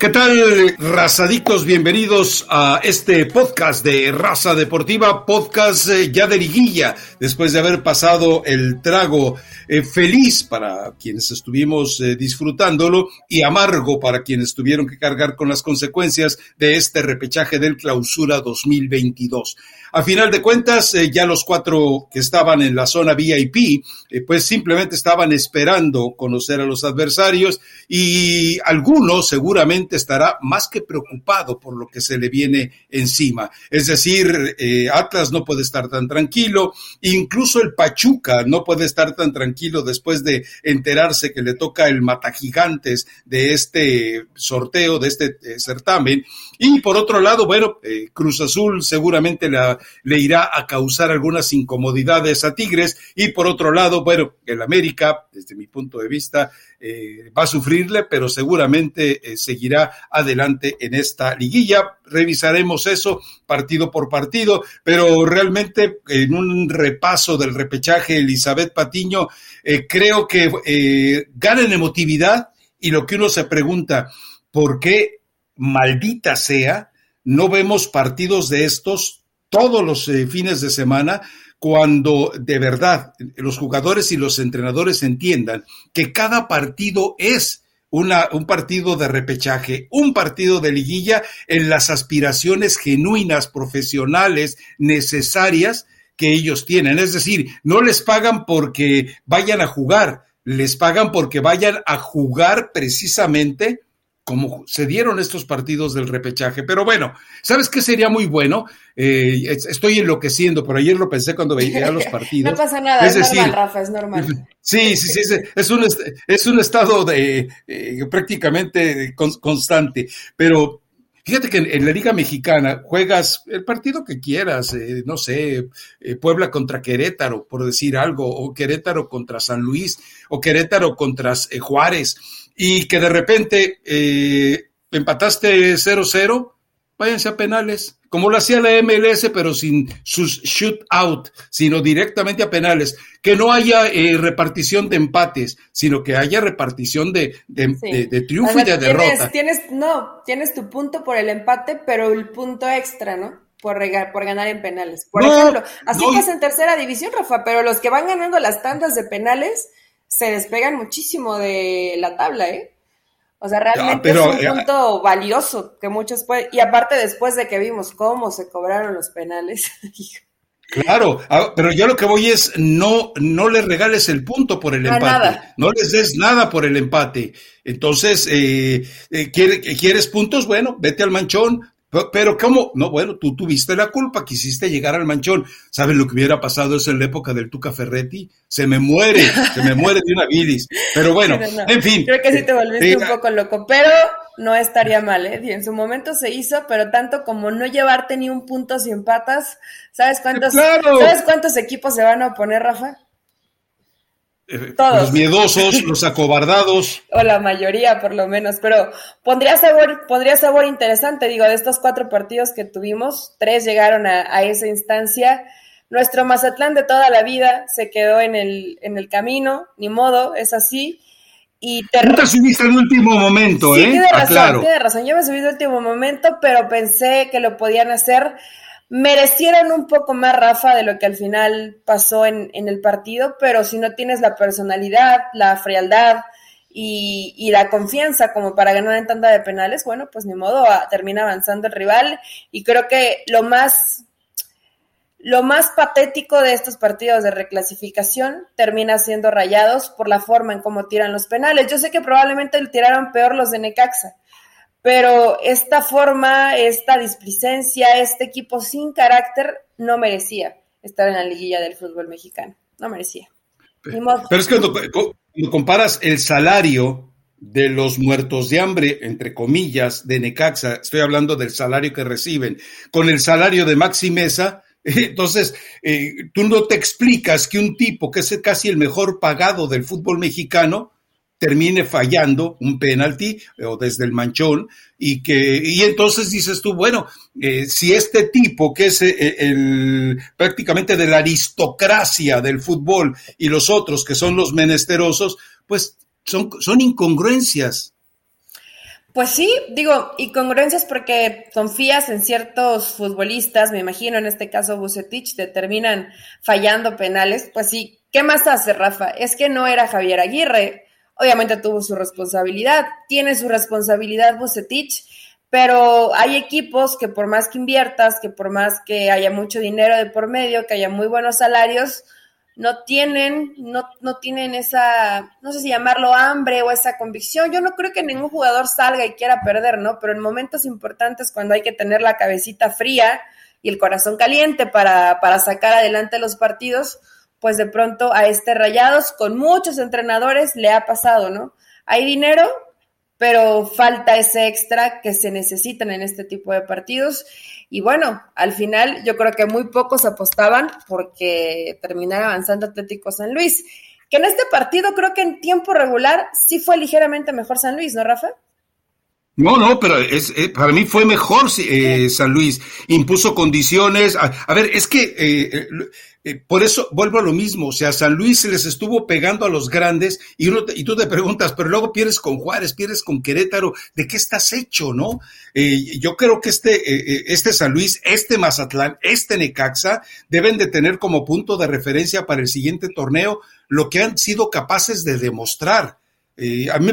¿Qué tal, razadictos? Bienvenidos a este podcast de Raza Deportiva, podcast eh, ya de liguilla, después de haber pasado el trago eh, feliz para quienes estuvimos eh, disfrutándolo y amargo para quienes tuvieron que cargar con las consecuencias de este repechaje del clausura 2022. A final de cuentas, ya los cuatro que estaban en la zona VIP, pues simplemente estaban esperando conocer a los adversarios y algunos seguramente estará más que preocupado por lo que se le viene encima. Es decir, eh, Atlas no puede estar tan tranquilo, incluso el Pachuca no puede estar tan tranquilo después de enterarse que le toca el matagigantes de este sorteo, de este eh, certamen. Y por otro lado, bueno, eh, Cruz Azul seguramente le irá a causar algunas incomodidades a Tigres. Y por otro lado, bueno, el América, desde mi punto de vista, va a sufrirle, pero seguramente seguirá adelante en esta liguilla. Revisaremos eso partido por partido, pero realmente en un repaso del repechaje Elizabeth Patiño, eh, creo que eh, gana en emotividad y lo que uno se pregunta, ¿por qué maldita sea no vemos partidos de estos todos los eh, fines de semana? Cuando de verdad los jugadores y los entrenadores entiendan que cada partido es una, un partido de repechaje, un partido de liguilla en las aspiraciones genuinas, profesionales, necesarias que ellos tienen. Es decir, no les pagan porque vayan a jugar, les pagan porque vayan a jugar precisamente como se dieron estos partidos del repechaje. Pero bueno, ¿sabes qué sería muy bueno? Eh, estoy enloqueciendo, pero ayer lo pensé cuando veía los partidos. no pasa nada, es, normal, Rafa, es normal. Sí, sí, sí, es, un, es un estado de eh, prácticamente constante, pero Fíjate que en, la Liga Mexicana juegas el partido que quieras, eh, no sé, Puebla contra Querétaro, por decir algo, o Querétaro contra San Luis, o Querétaro contra Juárez y que de repente eh, empataste 0-0, váyanse a penales, como lo hacía la MLS, pero sin sus shootout, sino directamente a penales. Que no haya eh, repartición de empates, sino que haya repartición de, de, triunfo y de derrota. Tienes, no, tienes tu punto por el empate, pero el punto extra, ¿no? Por, por ganar en penales. Por ejemplo, así pasa en tercera división, Rafa, pero los que van ganando las tandas de penales se despegan muchísimo de la tabla, ¿eh? O sea, realmente es un eh, punto valioso que muchos pueden. Y aparte, después de que vimos cómo se cobraron los penales. Claro, ah, pero yo lo que voy es no, no les regales el punto por el empate, no les des nada por el empate. Entonces, eh, eh ¿quieres puntos? Bueno, vete al manchón, pero ¿cómo? No, bueno, tú tuviste la culpa, quisiste llegar al manchón. ¿Sabes lo que hubiera pasado eso en la época del Tuca Ferretti? Se me muere, se me muere de una bilis. Pero bueno, en fin. Creo que sí te volviste un poco loco, pero no estaría mal, ¿eh? Y en su momento se hizo, pero tanto como no llevarte ni un punto sin patas, ¿sabes cuántos, ¿sabes cuántos equipos se van a oponer, Rafa? Los miedosos, los acobardados. O la mayoría, por lo menos. Pero pondría sabor, pondría sabor interesante. Digo, de estos cuatro partidos que tuvimos, tres llegaron a, esa instancia. Nuestro Mazatlán de toda la vida se quedó en el, en el camino, ni modo, es así. Y te... Tú te subiste al último momento, ¿eh? Tiene razón, tiene razón. Yo me subí al último momento, pero pensé que lo podían hacer merecieron un poco más, Rafa, de lo que al final pasó en, el partido, pero si no tienes la personalidad, la frialdad y, la confianza como para ganar en tanda de penales, bueno, pues ni modo, termina avanzando el rival y creo que lo más... Lo más patético de estos partidos de reclasificación termina siendo rayados por la forma en cómo tiran los penales. Yo sé que probablemente le tiraron peor los de Necaxa, pero esta forma, esta displicencia, este equipo sin carácter no merecía estar en la liguilla del fútbol mexicano, no merecía. Pero, es que cuando, comparas el salario de los muertos de hambre, entre comillas, de Necaxa, estoy hablando del salario que reciben, con el salario de Maxi Mesa, entonces, eh, tú no te explicas que un tipo que es casi el mejor pagado del fútbol mexicano, termine fallando un penalti eh, o desde el manchón y que y entonces dices tú bueno eh, si este tipo que es eh, el prácticamente de la aristocracia del fútbol y los otros que son los menesterosos pues son son incongruencias. Pues sí, digo, y congruencias porque confías en ciertos futbolistas, me imagino en este caso Bucetich, te terminan fallando penales, pues sí, ¿qué más hace Rafa? Es que no era Javier Aguirre, obviamente tuvo su responsabilidad, tiene su responsabilidad Bucetich, pero hay equipos que por más que inviertas, que por más que haya mucho dinero de por medio, que haya muy buenos salarios, no tienen, no, no tienen esa, no sé si llamarlo hambre o esa convicción. Yo no creo que ningún jugador salga y quiera perder, ¿no? Pero en momentos importantes cuando hay que tener la cabecita fría y el corazón caliente para, para sacar adelante los partidos, pues de pronto a este Rayados con muchos entrenadores le ha pasado, ¿no? Hay dinero, pero falta ese extra que se necesitan en este tipo de partidos. Y bueno, al final yo creo que muy pocos apostaban porque terminara avanzando Atlético San Luis. Que en este partido creo que en tiempo regular sí fue ligeramente mejor San Luis, ¿no, Rafa? No, no, pero es, eh, para mí fue mejor eh, San Luis. Impuso condiciones. A, ver, es que eh, eh, por eso vuelvo a lo mismo, o sea, San Luis se les estuvo pegando a los grandes y, uno y tú te preguntas, pero luego pierdes con Juárez, pierdes con Querétaro, ¿de qué estás hecho, no? Eh, yo creo que este, eh, este San Luis, este Mazatlán, este Necaxa deben de tener como punto de referencia para el siguiente torneo lo que han sido capaces de demostrar. a mí,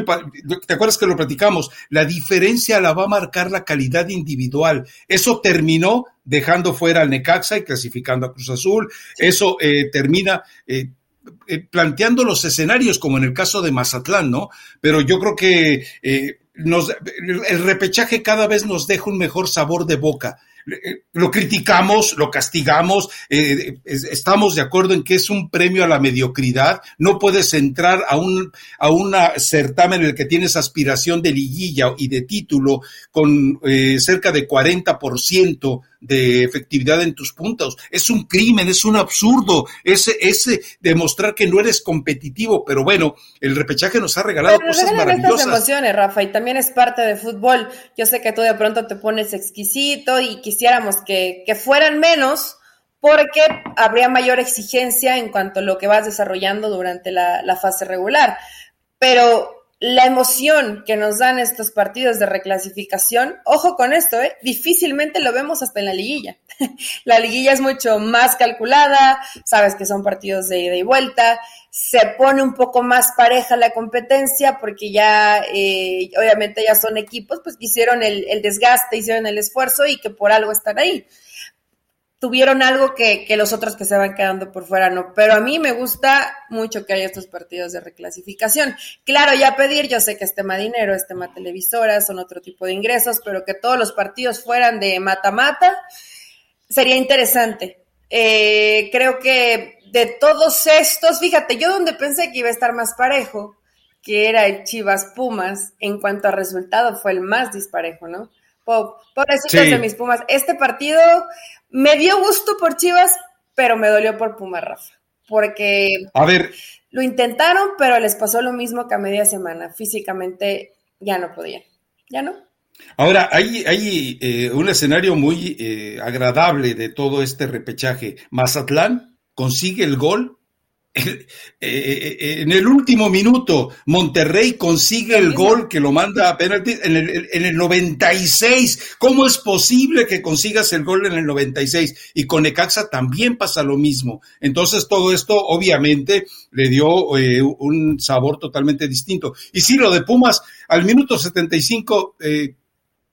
¿Te acuerdas que lo platicamos? La diferencia la va a marcar la calidad individual. Eso terminó dejando fuera al Necaxa y clasificando a Cruz Azul. Eso eh, termina eh, eh, planteando los escenarios, como en el caso de Mazatlán, ¿no? Pero yo creo que nos, el repechaje cada vez nos deja un mejor sabor de boca lo criticamos, lo castigamos, eh, estamos de acuerdo en que es un premio a la mediocridad, no puedes entrar a un a una certamen en el que tienes aspiración de liguilla y de título con eh, cerca de 40% de efectividad en tus puntos. Es un crimen, es un absurdo, es, demostrar que no eres competitivo, pero bueno, el repechaje nos ha regalado cosas maravillosas. Estas emociones, Rafa, y también es parte de fútbol. Yo sé que tú de pronto te pones exquisito y quisiéramos que, fueran menos porque habría mayor exigencia en cuanto a lo que vas desarrollando durante la, la fase regular. Pero la emoción que nos dan estos partidos de reclasificación, ojo con esto, ¿eh? difícilmente lo vemos hasta en la liguilla. la liguilla es mucho más calculada, sabes que son partidos de ida y vuelta, se pone un poco más pareja la competencia porque ya, eh, obviamente ya son equipos, pues que hicieron el, el desgaste, hicieron el esfuerzo y que por algo están ahí tuvieron algo que, que, los otros que se van quedando por fuera no. Pero a mí me gusta mucho que haya estos partidos de reclasificación. Claro, ya pedir, yo sé que es tema dinero, es tema televisora, son otro tipo de ingresos, pero que todos los partidos fueran de mata-mata sería interesante. Eh, creo que de todos estos, fíjate, yo donde pensé que iba a estar más parejo, que era el Chivas Pumas, en cuanto a resultado fue el más disparejo, ¿no? Pobrecitos de mis Pumas. Este partido me dio gusto por Chivas, pero me dolió por Puma Rafa. Porque a ver. lo intentaron, pero les pasó lo mismo que a media semana. Físicamente ya no podían. ¿Ya no? Ahora, hay, hay eh, un escenario muy eh, agradable de todo este repechaje. Mazatlán consigue el gol en el último minuto, Monterrey consigue el gol que lo manda a penalti en el, en el 96. ¿Cómo es posible que consigas el gol en el 96? Y con Necaxa también pasa lo mismo. Entonces todo esto obviamente le dio un sabor totalmente distinto. Y sí, lo de Pumas, al minuto 75, eh,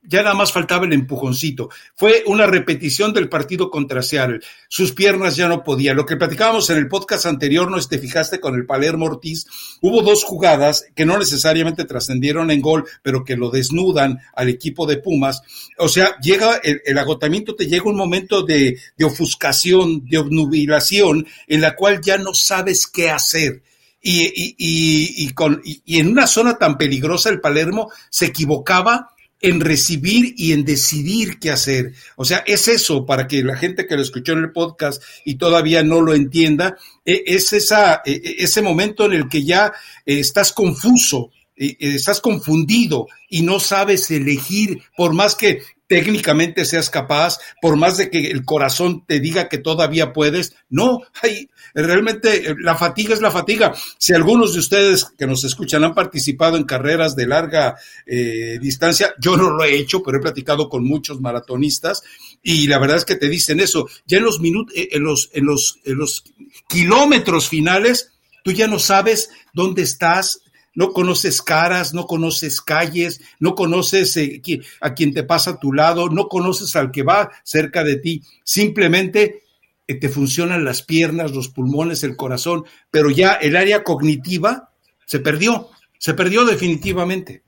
ya nada más faltaba el empujoncito. Fue una repetición del partido contra Seattle. Sus piernas ya no podían. Lo que platicábamos en el podcast anterior, no te fijaste con el Palermo Ortiz, hubo dos jugadas que no necesariamente trascendieron en gol, pero que lo desnudan al equipo de Pumas. O sea, llega el, agotamiento, te llega un momento de, ofuscación, de obnubilación, en la cual ya no sabes qué hacer. Y, y, con, y en una zona tan peligrosa el Palermo se equivocaba en recibir y en decidir qué hacer. O sea, es eso para que la gente que lo escuchó en el podcast y todavía no lo entienda, e, es esa, e, e, ese momento en el que ya eh, estás confuso, estás confundido y no sabes elegir, por más que técnicamente seas capaz, por más de que el corazón te diga que todavía puedes. No, hay, realmente la fatiga es la fatiga. Si algunos de ustedes que nos escuchan han participado en carreras de larga eh, distancia, yo no lo he hecho, pero he platicado con muchos maratonistas y la verdad es que te dicen eso. Ya en los minutos, eh, en los, en los, en los kilómetros finales, tú ya no sabes dónde estás, no conoces caras, no conoces calles, no conoces eh, a quien te pasa a tu lado, no conoces al que va cerca de ti, simplemente eh, te funcionan las piernas, los pulmones, el corazón, pero ya el área cognitiva se perdió, se perdió definitivamente.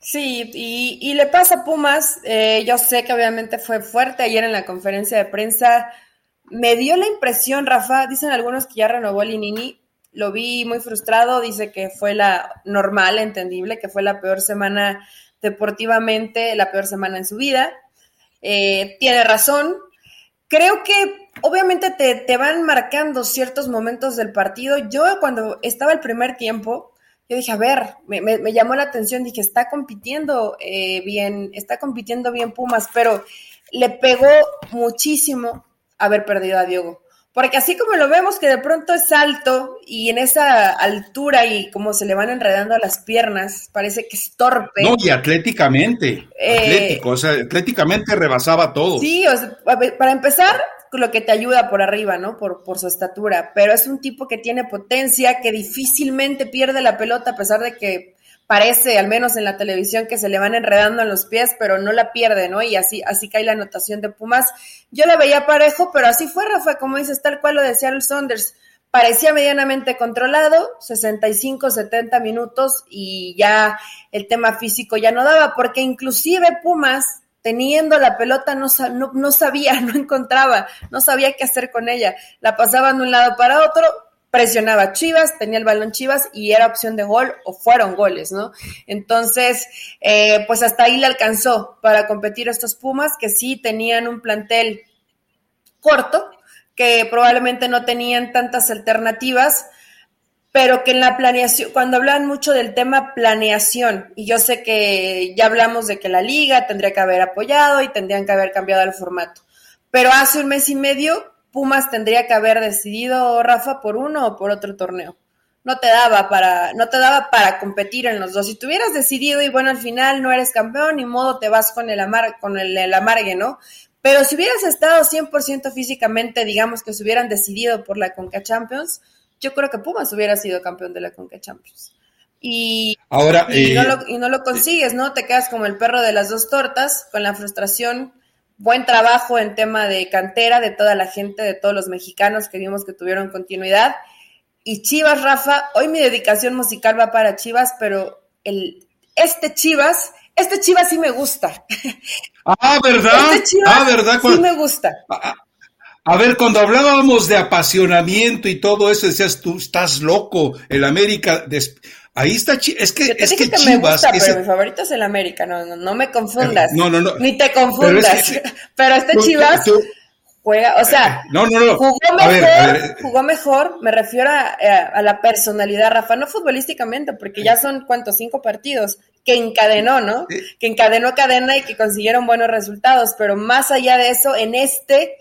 Sí, y, le pasa a Pumas, eh, yo sé que obviamente fue fuerte ayer en la conferencia de prensa, me dio la impresión, Rafa, dicen algunos que ya renovó Linini, lo vi muy frustrado, dice que fue la normal, entendible, que fue la peor semana deportivamente, la peor semana en su vida. Eh, tiene razón. Creo que obviamente te, van marcando ciertos momentos del partido. Yo cuando estaba el primer tiempo, yo dije, a ver, me, llamó la atención, dije, está compitiendo eh, bien, está compitiendo bien Pumas, pero le pegó muchísimo haber perdido a Diego. Porque así como lo vemos que de pronto es alto y en esa altura y como se le van enredando las piernas, parece que es torpe. No, y atléticamente, eh, atlético, o sea, atléticamente rebasaba todo. Sí, o sea, para empezar, lo que te ayuda por arriba, ¿no? Por, por su estatura, pero es un tipo que tiene potencia, que difícilmente pierde la pelota a pesar de que parece, al menos en la televisión, que se le van enredando en los pies, pero no la pierde, ¿no? Y así, así cae la anotación de Pumas. Yo la veía parejo, pero así fue, Rafa, como dices, tal cual lo decía el Saunders. Parecía medianamente controlado, 65, 70 minutos y ya el tema físico ya no daba, porque inclusive Pumas, teniendo la pelota, no, no, no sabía, no encontraba, no sabía qué hacer con ella. La pasaban de un lado para otro, presionaba Chivas, tenía el balón Chivas y era opción de gol o fueron goles, ¿no? Entonces, eh, pues hasta ahí le alcanzó para competir estos Pumas que sí tenían un plantel corto, que probablemente no tenían tantas alternativas, pero que en la planeación, cuando hablan mucho del tema planeación, y yo sé que ya hablamos de que la liga tendría que haber apoyado y tendrían que haber cambiado el formato, pero hace un mes y medio Pumas tendría que haber decidido, Rafa, por uno o por otro torneo. No te daba para, no te daba para competir en los dos. Si tuvieras decidido y bueno, al final no eres campeón, ni modo te vas con el, amar, con el, amargue, ¿no? Pero si hubieras estado 100% físicamente, digamos que se hubieran decidido por la Conca Champions, yo creo que Pumas hubiera sido campeón de la Conca Champions. Y, Ahora, y, no eh, lo, y no lo consigues, ¿no? Te quedas como el perro de las dos tortas, con la frustración buen trabajo en tema de cantera de toda la gente, de todos los mexicanos que vimos que tuvieron continuidad. Y Chivas, Rafa, hoy mi dedicación musical va para Chivas, pero el, este Chivas, este Chivas sí me gusta. Ah, ¿verdad? Este Chivas ah, ¿verdad? sí me gusta. A, ver, cuando hablábamos de apasionamiento y todo eso, decías tú, estás loco, el América... Ahí está, es que, es que, me gusta, pero mi favorito es el América, no, no, me confundas. No, no, no. Ni te confundas. Pero, este Chivas juega, o sea, no, no, no. jugó mejor, jugó mejor, me refiero a, la personalidad, Rafa, no futbolísticamente, porque ya son, ¿cuántos? Cinco partidos que encadenó, ¿no? Que encadenó cadena y que consiguieron buenos resultados, pero más allá de eso, en este,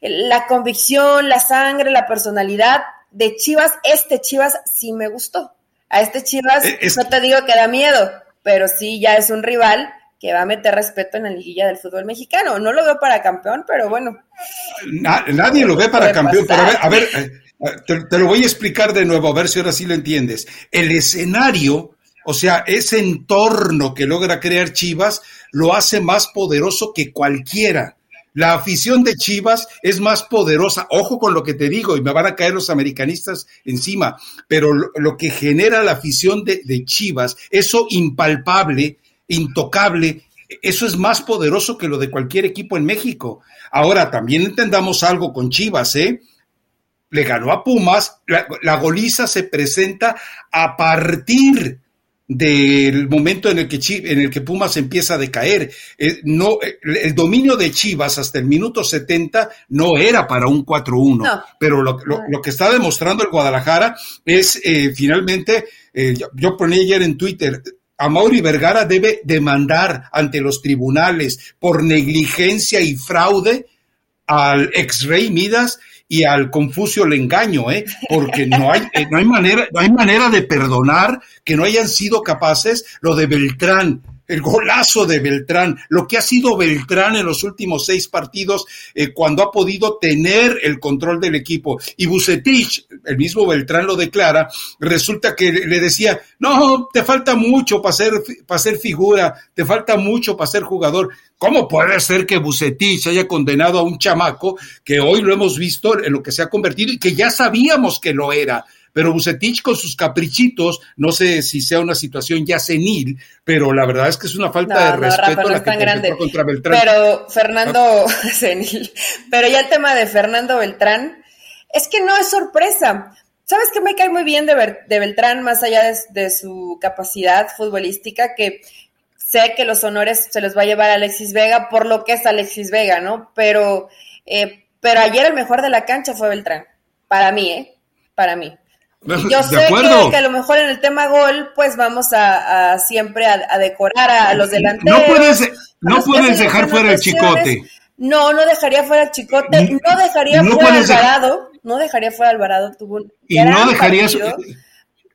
la convicción, la sangre, la personalidad de Chivas, este Chivas sí me gustó. A este Chivas eh, no te digo que da miedo, pero sí ya es un rival que va a meter respeto en la liguilla del fútbol mexicano. No lo veo para campeón, pero bueno. nadie lo ve para campeón, pero a ver, eh, te, lo voy a explicar de nuevo, a ver si ahora sí lo entiendes. El escenario, o sea, ese entorno que logra crear Chivas, lo hace más poderoso que cualquiera. La afición de Chivas es más poderosa. Ojo con lo que te digo, y me van a caer los americanistas encima, pero lo, que genera la afición de, Chivas, eso impalpable, intocable, eso es más poderoso que lo de cualquier equipo en México. Ahora, también entendamos algo con Chivas, ¿eh? Le ganó a Pumas, la, la goliza se presenta a partir del momento en el que en el que Pumas empieza a decaer. Eh, no, el dominio de Chivas hasta el minuto 70 no era para un 4-1, pero lo, que está demostrando el Guadalajara es eh, finalmente, eh, yo, ponía ayer en Twitter, a Mauri Vergara debe demandar ante los tribunales por negligencia y fraude al ex rey Midas y al Confucio le engaño, ¿eh? porque no hay, eh, no hay manera, no hay manera de perdonar que no hayan sido capaces lo de Beltrán, el golazo de Beltrán, lo que ha sido Beltrán en los últimos seis partidos eh, cuando ha podido tener el control del equipo. Y Bucetich, el mismo Beltrán lo declara, resulta que le decía, no, te falta mucho para ser, para ser figura, te falta mucho para ser jugador. ¿Cómo puede ser que Bucetich haya condenado a un chamaco que hoy lo hemos visto en lo que se ha convertido y que ya sabíamos que lo era? pero Bucetich con sus caprichitos, no sé si sea una situación ya senil, pero la verdad es que es una falta de respeto la que grande. contra Beltrán. Pero Fernando senil, pero ya el tema de Fernando Beltrán es que no es sorpresa. ¿Sabes qué me cae muy bien de, Beltrán, más allá de, su capacidad futbolística, que sé que los honores se los va a llevar Alexis Vega por lo que es Alexis Vega, ¿no? Pero, eh, pero ayer el mejor de la cancha fue Beltrán, para mí, ¿eh? Para mí. Yo sé que, a lo mejor en el tema gol, pues vamos a, siempre a, decorar a, los delanteros. No puedes, no puedes dejar fuera el chicote. No, no dejaría fuera el chicote, no dejaría fuera Alvarado, no dejaría fuera Alvarado, tuvo un y no dejarías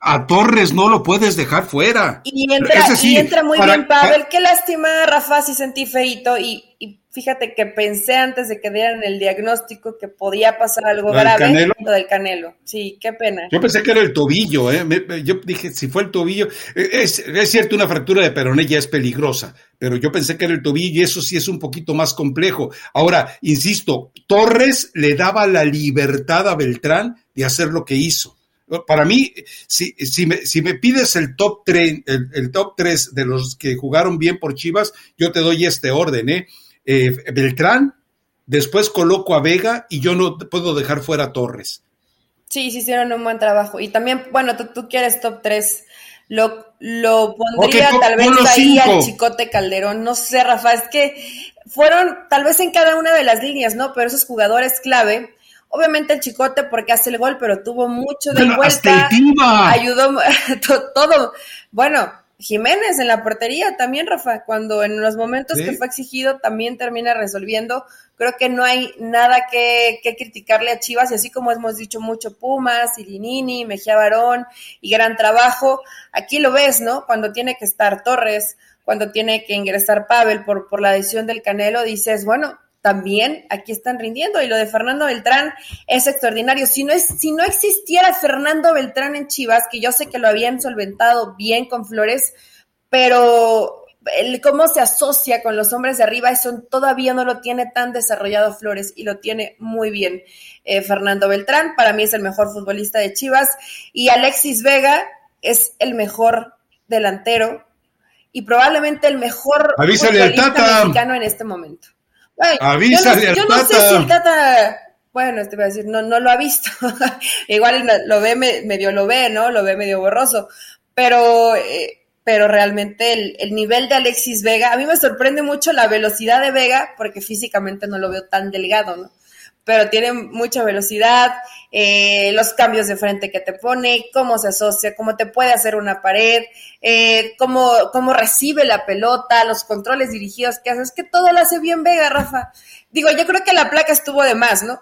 a Torres no lo puedes dejar fuera. Y entra, y entra muy bien Pavel, qué lástima, Rafa, si sentí feito y, y fíjate que pensé antes de que dieran el diagnóstico que podía pasar algo grave, lo del canelo. Sí, qué pena. Yo pensé que era el tobillo, ¿eh? yo dije, si fue el tobillo, es, es cierto, una fractura de peroné ya es peligrosa, pero yo pensé que era el tobillo y eso sí es un poquito más complejo. Ahora, insisto, Torres le daba la libertad a Beltrán de hacer lo que hizo. Para mí, si, si, me, si me pides el top 3, el, el top 3 de los que jugaron bien por Chivas, yo te doy este orden, ¿eh? Eh, Beltrán, después coloco a Vega y yo no puedo dejar fuera a Torres. Sí, sí hicieron un buen trabajo. Y también, bueno, tú, quieres top 3. Lo, lo pondría tal vez ahí al Chicote Calderón. No sé, Rafa, es que fueron tal vez en cada una de las líneas, ¿no? Pero esos jugadores clave. Obviamente el Chicote porque hace el gol, pero tuvo mucho de vuelta. ayudó todo. Bueno, Jiménez en la portería también, Rafa, cuando en los momentos que fue exigido también termina resolviendo. Creo que no hay nada que, criticarle a Chivas, y así como hemos dicho mucho, Pumas, Irinini, Mejía Barón y gran trabajo, aquí lo ves, ¿no? Cuando tiene que estar Torres, cuando tiene que ingresar Pavel por, por la decisión del Canelo, dices, bueno, también aquí están rindiendo. Y lo de Fernando Beltrán es extraordinario. Si no, es, si no existiera Fernando Beltrán en Chivas, que yo sé que lo habían solventado bien con Flores, pero el cómo se asocia con los hombres de arriba, eso todavía no lo tiene tan desarrollado Flores y lo tiene muy bien eh, Fernando Beltrán. Para mí es el mejor futbolista de Chivas. Y Alexis Vega es el mejor delantero y probablemente el mejor futbolista mexicano en este momento yo no, sé si el Tata, bueno, te voy a decir, no, no lo ha visto. Igual lo ve medio lo ve, ¿no? Lo ve medio borroso. Pero, eh, pero realmente el, el, nivel de Alexis Vega, a mí me sorprende mucho la velocidad de Vega, porque físicamente no lo veo tan delgado, ¿no? Pero tiene mucha velocidad, eh, los cambios de frente que te pone, cómo se asocia, cómo te puede hacer una pared, eh, cómo, cómo recibe la pelota, los controles dirigidos que hace, es que todo lo hace bien Vega, Rafa. Digo, yo creo que la placa estuvo de más, ¿no?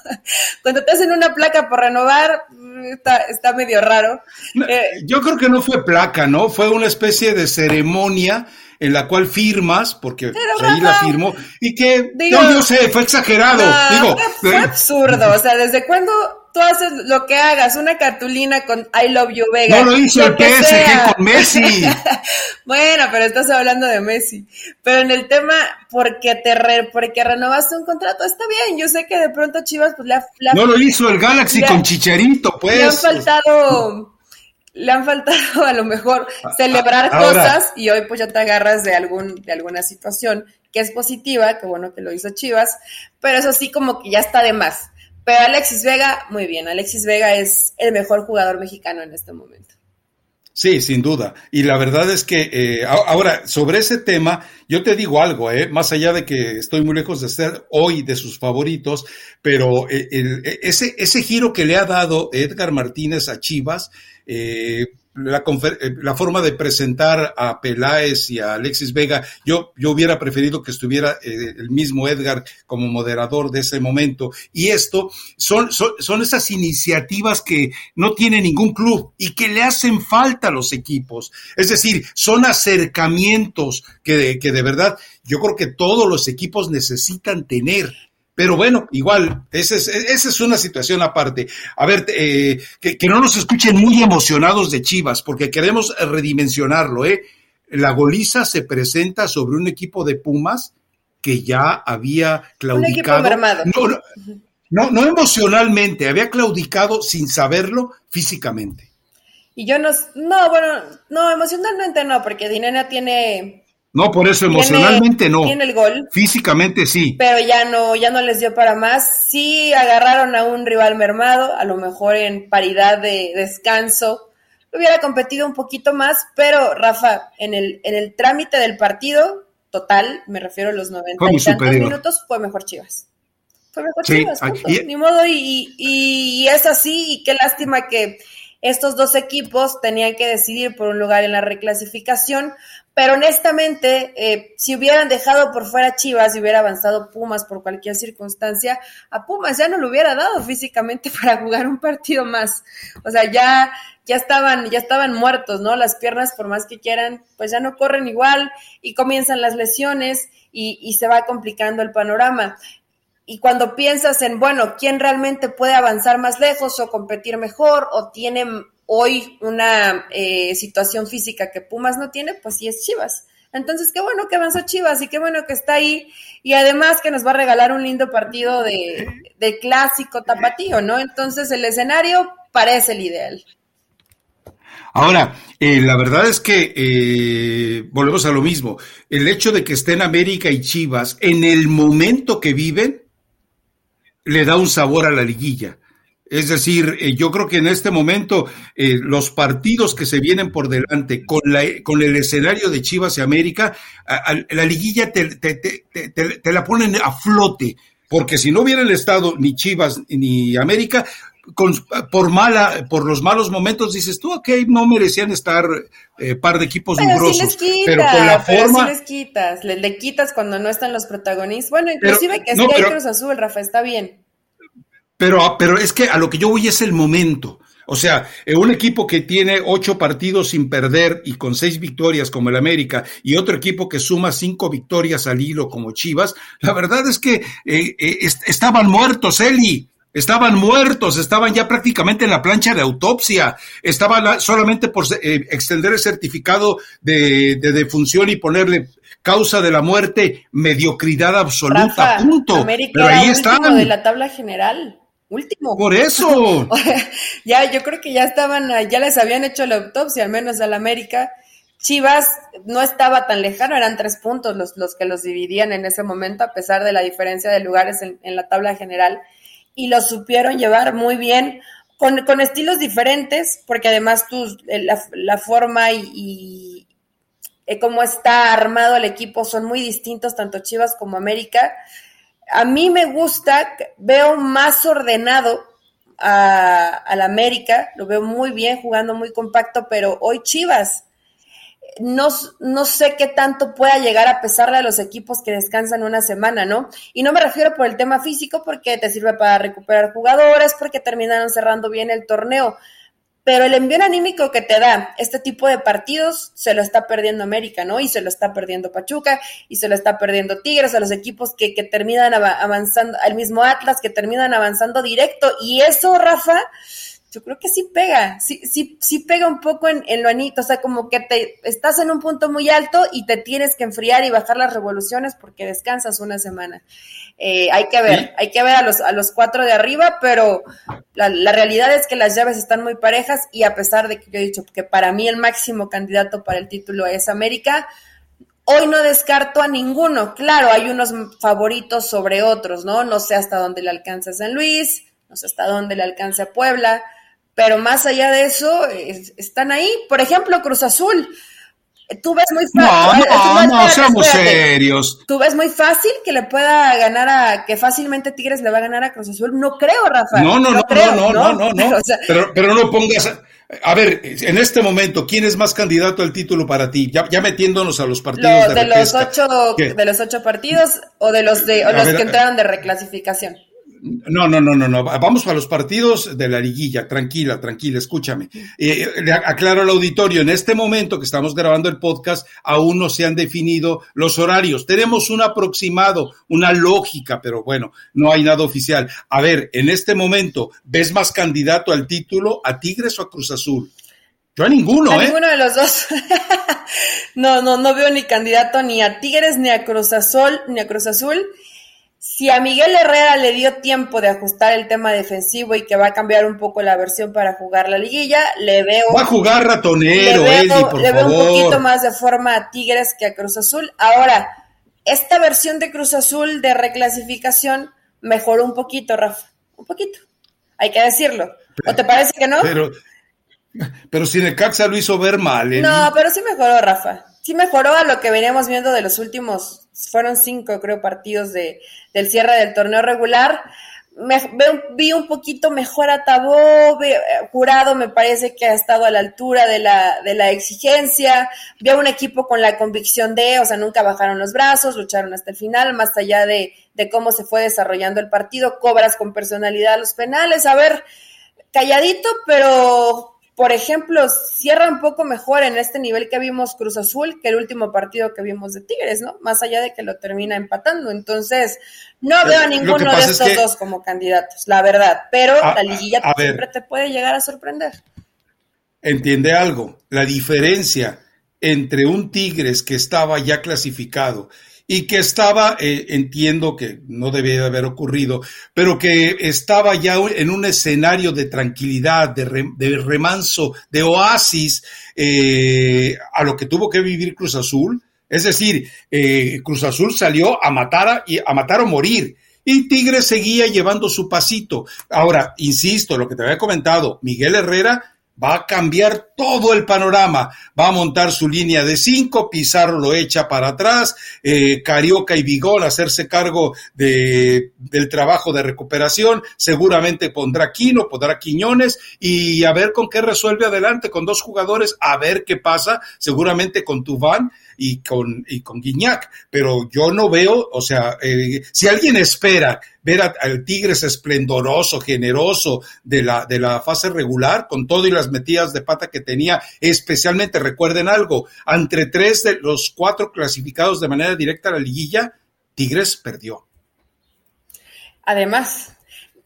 Cuando te hacen una placa por renovar, está, está medio raro. Eh, yo creo que no fue placa, ¿no? Fue una especie de ceremonia en la cual firmas, porque ahí la firmó, y que, yo sé, fue exagerado. digo, fue, absurdo, o sea, ¿desde cuándo tú haces lo que hagas, una cartulina con I love you Vega? No lo hizo el PSG con Messi. bueno, pero estás hablando de Messi. Pero en el tema, porque te re, porque renovaste un contrato, está bien, yo sé que de pronto Chivas, pues le ha... no lo hizo el Galaxy con Chicharito, pues. Le han faltado le han faltado a lo mejor celebrar cosas y hoy pues ya te agarras de algún de alguna situación que es positiva, que bueno que lo hizo Chivas, pero eso sí como que ya está de más. Pero Alexis Vega, muy bien, Alexis Vega es el mejor jugador mexicano en este momento. Sí, sin duda. Y la verdad es que eh, ahora, sobre ese tema, yo te digo algo, eh, más allá de que estoy muy lejos de ser hoy de sus favoritos, pero eh, el, ese, ese giro que le ha dado Edgar Martínez a Chivas, eh, eh, la, forma de presentar a Peláez y a Alexis Vega, yo, yo hubiera preferido que estuviera eh, el mismo Edgar como moderador de ese momento. Y esto son, son, esas iniciativas que no tiene ningún club y que le hacen falta a los equipos. Es decir, son acercamientos que, que de verdad yo creo que todos los equipos necesitan tener. Pero bueno, igual, esa es, esa es una situación aparte. A ver, eh, que, no nos escuchen muy emocionados de Chivas, porque queremos redimensionarlo, ¿eh? La goliza se presenta sobre un equipo de Pumas que ya había claudicado. No, no, no, emocionalmente, había claudicado sin saberlo físicamente. Y yo no, no, bueno, no, emocionalmente no, porque Dinena tiene no, por eso emocionalmente no. Tiene el gol. Físicamente sí. Pero ya no, ya no les dio para más. Sí agarraron a un rival mermado, a lo mejor en paridad de descanso. Hubiera competido un poquito más, pero Rafa, en el, en el trámite del partido total, me refiero a los 90 y tantos minutos, fue mejor Chivas. Fue mejor Chivas, ni modo, y, y es así, y qué lástima que estos dos equipos tenían que decidir por un lugar en la reclasificación, pero honestamente, eh, si hubieran dejado por fuera Chivas y hubiera avanzado Pumas por cualquier circunstancia, a Pumas ya no lo hubiera dado físicamente para jugar un partido más. O sea, ya, ya estaban, ya estaban muertos, ¿no? Las piernas, por más que quieran, pues ya no corren igual y comienzan las lesiones y se va complicando el panorama. Y cuando piensas en, bueno, ¿quién realmente puede avanzar más lejos o competir mejor o tiene hoy una eh, situación física que Pumas no tiene, pues sí es Chivas. Entonces, qué bueno que avanzó Chivas y qué bueno que está ahí. Y además que nos va a regalar un lindo partido de, clásico tapatío, ¿no? Entonces, el escenario parece el ideal. Ahora, eh, la verdad es que eh, volvemos a lo mismo. El hecho de que estén América y Chivas en el momento que viven le da un sabor a la liguilla. Es decir, eh, yo creo que en este momento eh, los partidos que se vienen por delante con, la, con el escenario de Chivas y América, la liguilla te, la ponen a flote, porque si no hubiera el Estado ni Chivas ni América, por mala, por los malos momentos dices tú, ok, no merecían estar eh, par de equipos pero pero con la forma. les quitas, le, quitas cuando no están los protagonistas. Bueno, inclusive que si hay Cruz Azul, Rafa, está bien. Pero, pero es que a lo que yo voy es el momento. O sea, eh, un equipo que tiene ocho partidos sin perder y con seis victorias como el América y otro equipo que suma cinco victorias al hilo como Chivas, la verdad es que eh, eh, estaban muertos, Eli. Estaban muertos, estaban ya prácticamente en la plancha de autopsia, estaban solamente por extender el certificado de, defunción y ponerle causa de la muerte, mediocridad absoluta, punto. Pero ahí de la tabla general último. Por eso. ya, yo creo que ya estaban, ya les habían hecho la autopsia, al menos al América. Chivas no estaba tan lejano, eran tres puntos los, los que los dividían en ese momento, a pesar de la diferencia de lugares en, la tabla general, y lo supieron llevar muy bien, con, con estilos diferentes, porque además tú, la, la forma y, eh, cómo está armado el equipo son muy distintos, tanto Chivas como América. A mí me gusta, veo más ordenado a, al América, lo veo muy bien, jugando muy compacto, pero hoy Chivas, no, no sé qué tanto pueda llegar a pesar de los equipos que descansan una semana, ¿no? Y no me refiero por el tema físico, porque te sirve para recuperar jugadores, porque terminaron cerrando bien el torneo, pero el envío anímico que te da este tipo de partidos se lo está perdiendo América, ¿no? Y se lo está perdiendo Pachuca, y se lo está perdiendo Tigres, a los equipos que, que terminan avanzando, al mismo Atlas, que terminan avanzando directo. Y eso, Rafa, yo creo que sí pega, sí, sí, sí pega un poco en, en, lo anito, o sea, como que te estás en un punto muy alto y te tienes que enfriar y bajar las revoluciones porque descansas una semana. Eh, hay que ver, hay que ver a los, a los cuatro de arriba, pero la, la, realidad es que las llaves están muy parejas y a pesar de que yo he dicho que para mí el máximo candidato para el título es América, Hoy no descarto a ninguno. Claro, hay unos favoritos sobre otros, ¿no? No sé hasta dónde le alcanza San Luis, no sé hasta dónde le alcanza Puebla, pero más allá de eso, están ahí. Por ejemplo, Cruz Azul. Tú ves muy fácil. No, no, no, seamos serios. Tú ves muy fácil que le pueda ganar a, que fácilmente Tigres le va a ganar a Cruz Azul. No creo, Rafa. No, no, no, no, no, no, no, pero, pero, no pongas, A ver, en este momento, ¿quién es más candidato al título para ti? Ya, ya metiéndonos a los partidos de, de los ocho de los ocho partidos o de los de los que entraron de reclasificación. No, no, no, no, no. Vamos a los partidos de la liguilla. Tranquila, tranquila, escúchame. Eh, le aclaro al auditorio, en este momento que estamos grabando el podcast, aún no se han definido los horarios. Tenemos un aproximado, una lógica, pero bueno, no hay nada oficial. A ver, en este momento, ¿ves más candidato al título a Tigres o a Cruz Azul? Yo a ninguno, a ¿eh? Ninguno de los dos. no, no, no veo ni candidato ni a Tigres, ni a Cruz Azul, ni a Cruz Azul. Si a Miguel Herrera le dio tiempo de ajustar el tema defensivo y que va a cambiar un poco la versión para jugar la liguilla, le veo. Va a jugar ratonero, le veo, le veo un poquito más de forma a Tigres que a Cruz Azul. Ahora, esta versión de Cruz Azul de reclasificación mejoró un poquito, Rafa. Un poquito. Hay que decirlo. ¿O te parece que no? Pero, pero si Necaxa lo hizo ver mal. ¿eh? No, pero sí mejoró, Rafa. Sí mejoró a lo que veníamos viendo de los últimos, fueron cinco, creo, partidos de, del cierre del torneo regular. Vi un poquito mejor a Tabó, jurado me parece que ha estado a la altura de la, de la exigencia, vi a un equipo con la convicción de, o sea, nunca bajaron los brazos, lucharon hasta el final, más allá de, de cómo se fue desarrollando el partido, cobras con personalidad los penales, a ver, calladito, pero por ejemplo, cierra un poco mejor en este nivel que vimos Cruz Azul que el último partido que vimos de Tigres, ¿no? Más allá de que lo termina empatando. Entonces, no veo a ninguno de estos dos como candidatos, la verdad. Pero la liguilla siempre te puede llegar a sorprender. Entiende algo, la diferencia entre un Tigres que estaba ya clasificado y que estaba, eh, entiendo que no debía haber ocurrido, pero que estaba ya en un escenario de tranquilidad, de, remanso, de oasis, eh, a lo que tuvo que vivir Cruz Azul. Es decir, eh, Cruz Azul salió a matar, a, a matar o morir. Y Tigres seguía llevando su pasito. Ahora, insisto, lo que te había comentado, Miguel Herrera va a cambiar todo el panorama, va a montar su línea de cinco, Pizarro lo echa para atrás, eh, Carioca y Vigol hacerse cargo de, del trabajo de recuperación, seguramente pondrá Quino, pondrá Quiñones y a ver con qué resuelve adelante con dos jugadores, a ver qué pasa, seguramente con Tubán y con, y con Guiñac, pero yo no veo, o sea, eh, si alguien espera ver al Tigres esplendoroso, generoso de la, de la fase regular, con todo y las metidas de pata que tenía, especialmente recuerden algo, entre tres de los cuatro clasificados de manera directa a la liguilla, Tigres perdió. Además,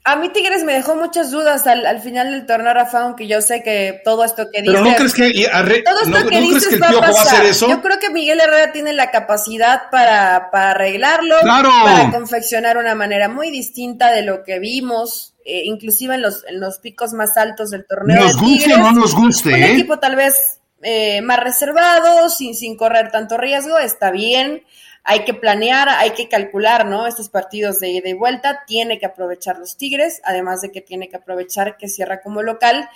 a mí Tigres me dejó muchas dudas al, final del torneo, Rafa, aunque yo sé que todo esto que dices... Pero no crees que, todo esto que, dices el va, a va, a hacer eso. Yo creo que Miguel Herrera tiene la capacidad para, para arreglarlo, para confeccionar una manera muy distinta de lo que vimos, eh, inclusive en los, en los picos más altos del torneo. Nos guste o no nos guste, Un ¿eh? equipo tal vez eh, más reservado, sin, sin correr tanto riesgo, está bien hay que planear, hay que calcular, ¿no? Estos partidos de ida y vuelta, tiene que aprovechar los Tigres, además de que tiene que aprovechar que cierra como local,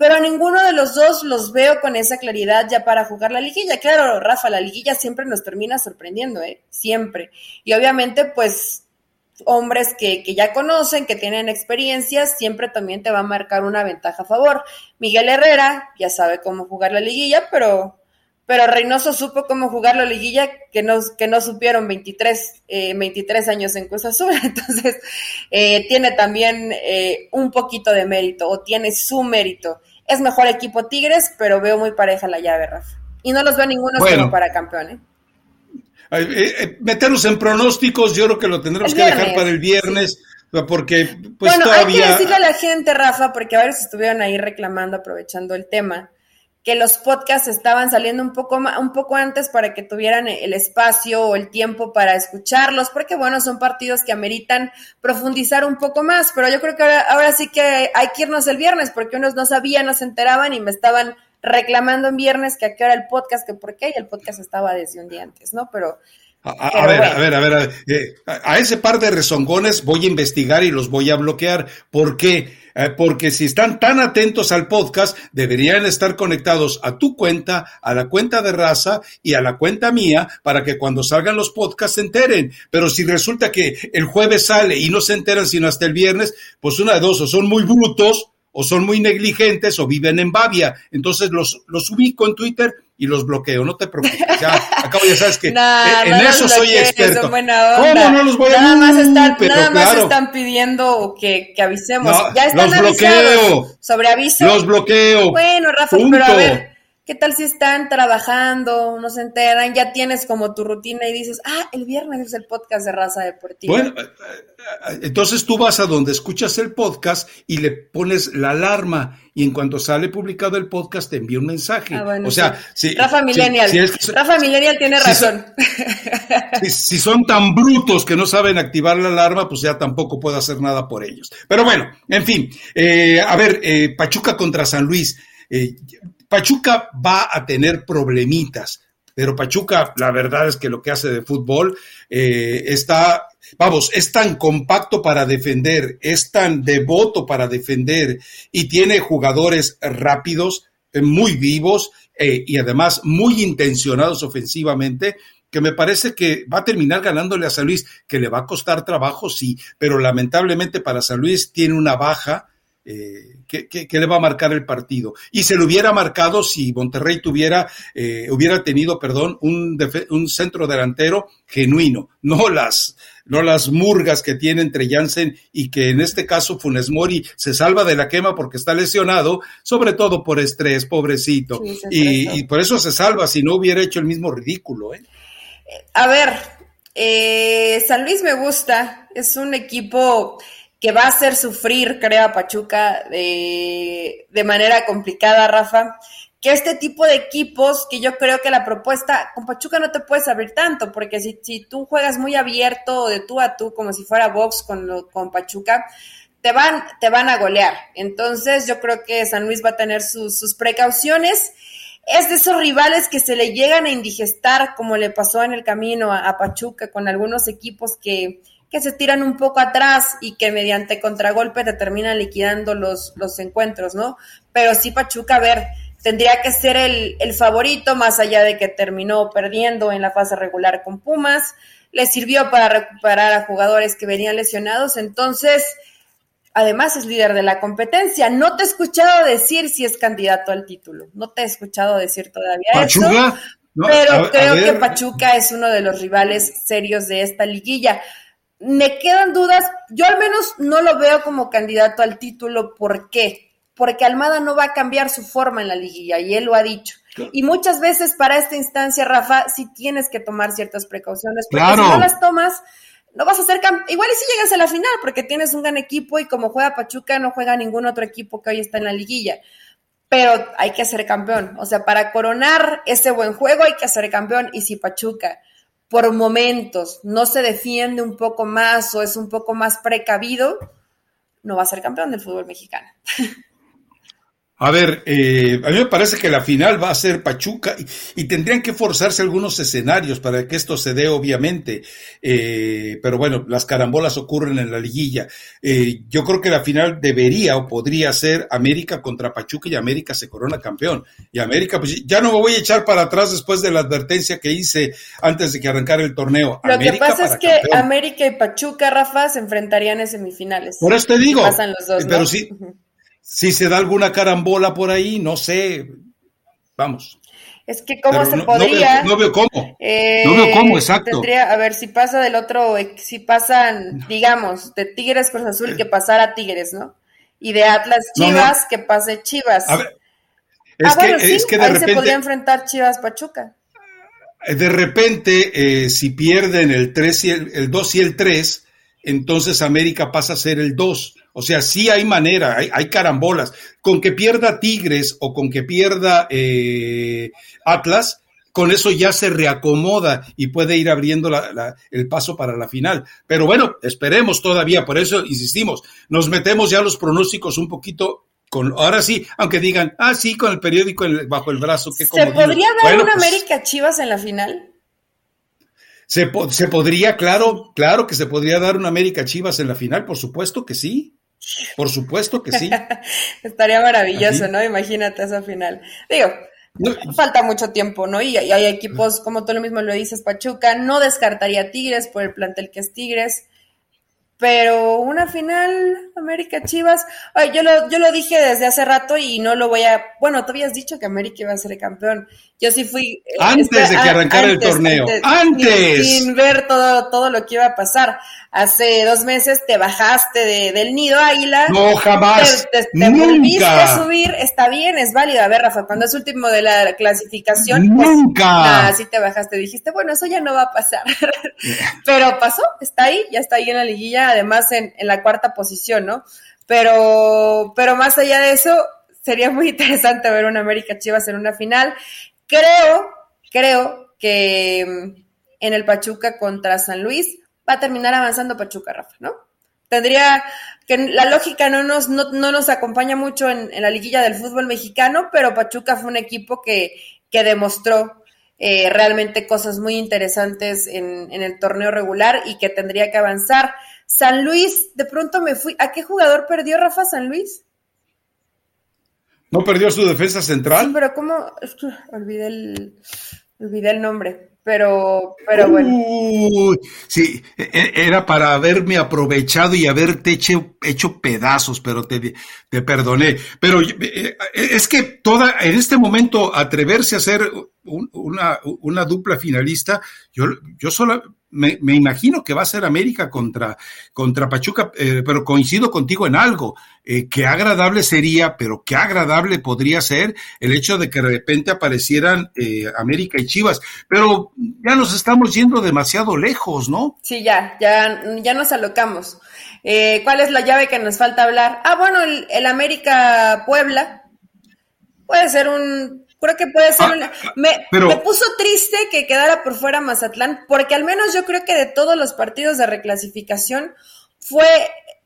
pero a ninguno de los dos los veo con esa claridad ya para jugar la liguilla. Claro, Rafa, la liguilla siempre nos termina sorprendiendo, ¿eh? Siempre. Y obviamente, pues, hombres que, que ya conocen, que tienen experiencia, siempre también te va a marcar una ventaja a favor. Miguel Herrera ya sabe cómo jugar la liguilla, pero pero Reynoso supo cómo jugar la liguilla que no, que no supieron 23, 23 eh, años en Cruz Azul. Entonces, eh, tiene también eh, un poquito de mérito o tiene su mérito. Es mejor equipo Tigres, pero veo muy pareja la llave, Rafa. Y no los veo ninguno como para campeón. meternos en pronósticos, yo creo que lo tendremos que dejar para el viernes. Porque, pues bueno, hay que decirle a la gente, Rafa, porque si estuvieron ahí reclamando, aprovechando el tema que los podcasts estaban saliendo un poco, un poco antes para que tuvieran el espacio o el tiempo para escucharlos, porque bueno, son partidos que ameritan profundizar un poco más, pero yo creo que ahora, sí que hay que irnos el viernes, porque unos no sabían, no se enteraban y me estaban reclamando en viernes que a qué hora el podcast, que por qué, y el podcast estaba desde un día antes, ¿no? Pero... A, ver, a, ver, a ver, eh, a ese par de rezongones voy a investigar y los voy a bloquear. ¿Por qué? Eh, porque si están tan atentos al podcast, deberían estar conectados a tu cuenta, a la cuenta de raza y a la cuenta mía para que cuando salgan los podcasts se enteren. Pero si resulta que el jueves sale y no se enteran sino hasta el viernes, pues una de dos, o son muy brutos o son muy negligentes o viven en Bavia. Entonces los, los ubico en Twitter y los bloqueo, no te preocupes. Ya, acabo ya sabes que en eso soy experto. ¿Cómo no los voy a Nada más están, nada más están pidiendo que, que avisemos. ya están los bloqueo. Sobre aviso. Los bloqueo. Bueno, Rafa, pero a ver, ¿Qué tal si están trabajando, no se enteran, ya tienes como tu rutina y dices, ah, el viernes es el podcast de raza deportiva? Bueno, eh, eh, entonces tú vas a donde escuchas el podcast y le pones la alarma y en cuanto sale publicado el podcast te envía un mensaje. Ah, o sea, si, Rafa Millennial, Rafa Millennial tiene razón. si, son tan brutos que no saben activar la alarma, pues ya tampoco puedo hacer nada por ellos. Pero bueno, en fin, eh, a ver, Pachuca contra San Luis. Pachuca va a tener problemitas, pero Pachuca, la verdad es que lo que hace de fútbol eh, está, vamos, es tan compacto para defender, es tan devoto para defender y tiene jugadores rápidos, eh, muy vivos eh, y además muy intencionados ofensivamente que me parece que va a terminar ganándole a San Luis, que le va a costar trabajo, sí, pero lamentablemente para San Luis tiene una baja eh, que, le va a marcar el partido. Y se lo hubiera marcado si Monterrey tuviera, eh, hubiera tenido, perdón, un, un, centro delantero genuino, no las, no las murgas que tiene entre Jansen y que en este caso Funes Mori se salva de la quema porque está lesionado, sobre todo por estrés, pobrecito. y, por eso se salva, si no hubiera hecho el mismo ridículo. ¿eh? A ver, San Luis me gusta, es un equipo que va a hacer sufrir, creo, a Pachuca de, de manera complicada, Rafa, que este tipo de equipos, que yo creo que la propuesta, con Pachuca no te puedes abrir tanto, porque si, si tú juegas muy abierto de tú a tú, como si fuera box con, con Pachuca, te van, te van a golear. Entonces yo creo que San Luis va a tener sus, sus precauciones. Es de esos rivales que se le llegan a indigestar, como le pasó en el camino a Pachuca, con algunos equipos que, que se tiran un poco atrás y que mediante contragolpe te terminan liquidando los, los encuentros, ¿no? Pero sí Pachuca, a ver, tendría que ser el, el, favorito, más allá de que terminó perdiendo en la fase regular con Pumas, le sirvió para recuperar a jugadores que venían lesionados, entonces, además es líder de la competencia. No te he escuchado decir si es candidato al título, no te he escuchado decir todavía ¿Pachuca? pero creo que Pachuca es uno de los rivales serios de esta liguilla me quedan dudas. Yo al menos no lo veo como candidato al título. ¿Por qué? Porque Almada no va a cambiar su forma en la liguilla y él lo ha dicho. Y muchas veces para esta instancia, Rafa, sí tienes que tomar ciertas precauciones. Porque si no las tomas, no vas a ser igual y si llegas a la final porque tienes un gran equipo y como juega Pachuca no juega ningún otro equipo que hoy está en la liguilla. Pero hay que ser campeón. O sea, para coronar ese buen juego hay que ser campeón. Y si Pachuca por momentos no se defiende un poco más o es un poco más precavido, no va a ser campeón del fútbol mexicano. A ver, eh, a mí me parece que la final va a ser Pachuca y, tendrían que forzarse algunos escenarios para que esto se dé, obviamente. Eh, pero bueno, las carambolas ocurren en la liguilla. Eh, yo creo que la final debería o podría ser América contra Pachuca y América se corona campeón. Y América, pues ya no me voy a echar para atrás después de la advertencia que hice antes de que arrancara el torneo. Lo que pasa es que América y Pachuca, Rafa, se enfrentarían en semifinales. Por eso te digo. Pasan los dos, pero sí. Si se da alguna carambola por ahí, no sé. Vamos. Es que cómo se podría. No veo, cómo. Eh, no veo cómo, exacto. Tendría, a ver, si pasa del otro, si pasan, digamos, de Tigres Cruz Azul, que pasara Tigres, ¿no? Y de Atlas Chivas, que pase Chivas. A ver, ah, bueno, sí, es que de ahí repente, se podría enfrentar Chivas Pachuca. De repente, eh, si pierden el 3 y el, el 2 y el 3, entonces América pasa a ser el 2 o sea, sí hay manera, hay, carambolas. Con que pierda Tigres o con que pierda eh, Atlas, con eso ya se reacomoda y puede ir abriendo el paso para la final. Pero bueno, esperemos todavía, por eso insistimos, nos metemos ya los pronósticos un poquito con, ahora sí, aunque digan, ah, sí, con el periódico bajo el brazo. ¿Se podría dar una pues América Chivas en la final? Se, se, podría, claro, claro que se podría dar una América Chivas en la final, por supuesto que sí. Por supuesto que sí. Estaría maravilloso, ¿no? Imagínate esa final. Digo, falta mucho tiempo, ¿no? Y, hay equipos, como tú lo mismo lo dices, Pachuca, no descartaría Tigres por el plantel que es Tigres. Pero una final América Chivas, yo lo, yo lo dije desde hace rato y no lo voy a, bueno, tú habías dicho que América iba a ser campeón. Yo sí fui eh, antes de que arrancara el torneo, antes, Sin, ver todo todo lo que iba a pasar. Hace dos meses te bajaste de, del nido águila. No, jamás. Te, te, volviste a subir, está bien, es válido. A ver, Rafa, cuando es último de la clasificación, pues, nunca. así te bajaste, dijiste, bueno, eso ya no va a pasar. Pero pasó, está ahí, ya está ahí en la liguilla además en, la cuarta posición, ¿no? Pero, pero más allá de eso, sería muy interesante ver una América Chivas en una final. Creo, creo que mm, en el Pachuca contra San Luis va a terminar avanzando Pachuca, Rafa, ¿no? Tendría que la lógica no nos, no, nos acompaña mucho en, la liguilla del fútbol mexicano, pero Pachuca fue un equipo que, que demostró eh, realmente cosas muy interesantes en, el torneo regular y que tendría que avanzar. San Luis, de pronto me fui. ¿A qué jugador perdió Rafa San Luis? ¿No perdió su defensa central? Sí, pero ¿cómo? olvidé el, olvidé el nombre. Pero, pero bueno. sí, e, e, era para haberme aprovechado y haberte hecho, hecho pedazos, pero te, te perdoné. Pero eh, es que toda, en este momento, atreverse a hacer una, una dupla finalista, yo, yo solo, me, imagino que va a ser América contra, contra Pachuca, eh, pero coincido contigo en algo. Eh, qué agradable sería, pero qué agradable podría ser el hecho de que de repente aparecieran eh, América y Chivas. Pero ya nos estamos yendo demasiado lejos, ¿no? Sí, ya, ya, ya nos alocamos. ¿Cuál es la llave que nos falta hablar? Ah, bueno, el, el América Puebla. Puede ser un Creo que puede ser ah, una... Me, me, puso triste que quedara por fuera Mazatlán, porque al menos yo creo que de todos los partidos de reclasificación fue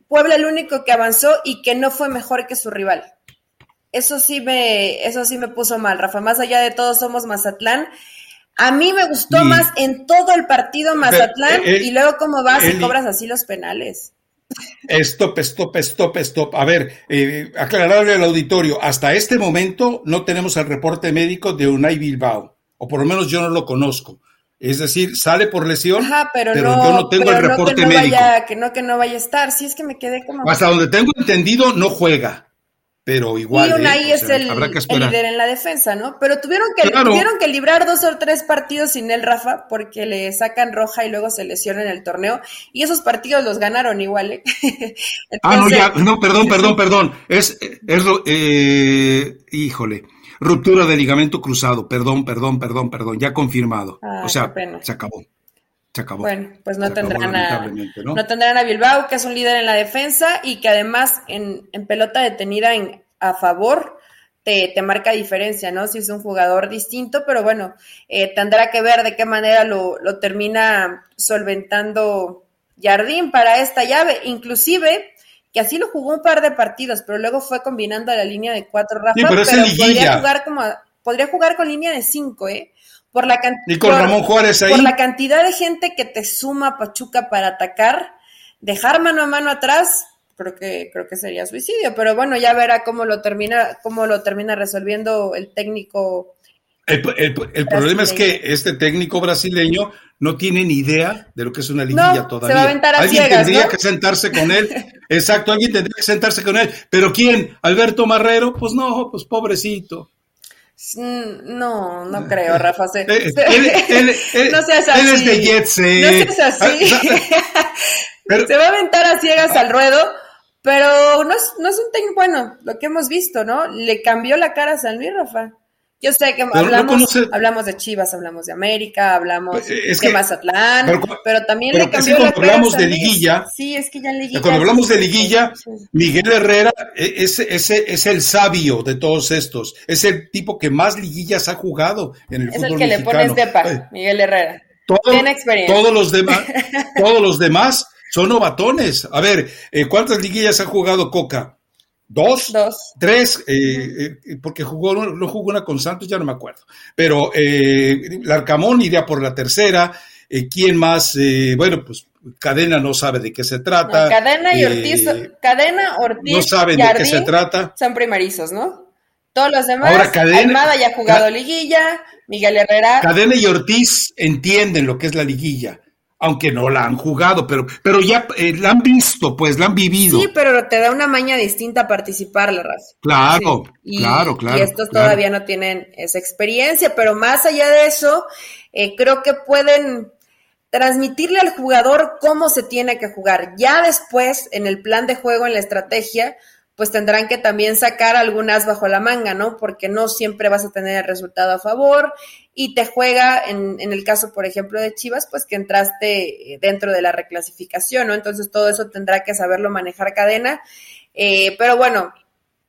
Puebla el único que avanzó y que no fue mejor que su rival. Eso sí me, eso sí me puso mal, Rafa. Más allá de todos somos Mazatlán. A mí me gustó más en todo el partido Mazatlán eh, y luego cómo vas y cobras así los penales. Stop, stop, stop, stop. A ver, eh, aclararle al auditorio, hasta este momento no tenemos el reporte médico de Unai Bilbao, o por lo menos yo no lo conozco. Es decir, sale por lesión, pero, yo no tengo el reporte médico. que no que no vaya a estar, si es que me quedé como... Hasta donde tengo entendido, no juega pero igual. Y ¿eh? es el, líder en la defensa, ¿no? Pero tuvieron que, tuvieron que librar dos o tres partidos sin él, Rafa, porque le sacan roja y luego se lesiona en el torneo. Y esos partidos los ganaron igual, ¿eh? ah, no, ya, no, perdón, perdón, perdón. Es, es eh, híjole, ruptura de ligamento cruzado. Perdón, perdón, perdón, perdón, ya confirmado. Ah, o sea, se acabó. Se acabó. Bueno, pues no tendrán, a, ¿no? tendrán a Bilbao, que es un líder en la defensa y que además en, pelota detenida en, a favor te, te, marca diferencia, ¿no? Si es un jugador distinto, pero bueno, eh, tendrá que ver de qué manera lo, lo termina solventando Jardín para esta llave, inclusive que así lo jugó un par de partidos, pero luego fue combinando a la línea de cuatro Rafa, pero, podría jugar como podría jugar con línea de cinco, ¿eh? Por la, por la cantidad de gente que te suma Pachuca para atacar, dejar mano a mano atrás, creo que, creo que sería suicidio. Pero bueno, ya verá cómo lo termina, cómo lo termina resolviendo el técnico. El, problema es que este técnico brasileño no tiene ni idea de lo que es una liguilla todavía. Se va a aventar a alguien tendría que sentarse con él. Exacto, alguien tendría que sentarse con él. Pero ¿quién? Alberto Marrero, pues no, pues pobrecito. No, no creo, Rafa. Se, eh, él, no seas así. Él es de Jet No seas así. se va a aventar a ciegas al ruedo, pero no es, no es un técnico bueno, lo que hemos visto, ¿no? Le cambió la cara a San Luis, Rafa. Yo sé que hablamos, hablamos de Chivas, hablamos de América, hablamos pues, de Mazatlán, pero, también le cambió cuando hablamos de liguilla, sí, es que ya en liguilla. Cuando hablamos de liguilla, Miguel Herrera e, es, es, el sabio de todos estos, es el tipo que más liguillas ha jugado en el fútbol mexicano. Es el que le pones depa, Miguel Herrera. Tiene experiencia. Todos los demás, todos los demás son novatones. A ver, eh, ¿cuántas liguillas ha jugado Coca? ¿Dos? Dos. ¿Tres? Eh, eh, porque jugó, no jugó una con Santos, ya no me acuerdo. Pero eh, Larcamón iría por la tercera. ¿Quién más? bueno, pues Cadena no sabe de qué se trata. cadena y Ortiz, Cadena, Ortiz, no saben de qué se trata. Son primerizos, ¿no? Todos los demás, Ahora, Cadena, ya ha jugado liguilla, Miguel Herrera. Cadena y Ortiz entienden lo que es la liguilla. Aunque no la han jugado, pero, pero ya eh, la han visto, pues la han vivido. Sí, pero te da una maña distinta participar, la raza. Claro, claro, claro. Y estos todavía no tienen esa experiencia, pero más allá de eso, eh, creo que pueden transmitirle al jugador cómo se tiene que jugar. Ya después, en el plan de juego, en la estrategia, pues tendrán que también sacar algunas bajo la manga, ¿no? Porque no siempre vas a tener el resultado a favor y te juega, en, en, el caso, por ejemplo, de Chivas, pues que entraste dentro de la reclasificación, ¿no? Entonces todo eso tendrá que saberlo manejar cadena. Eh, pero bueno,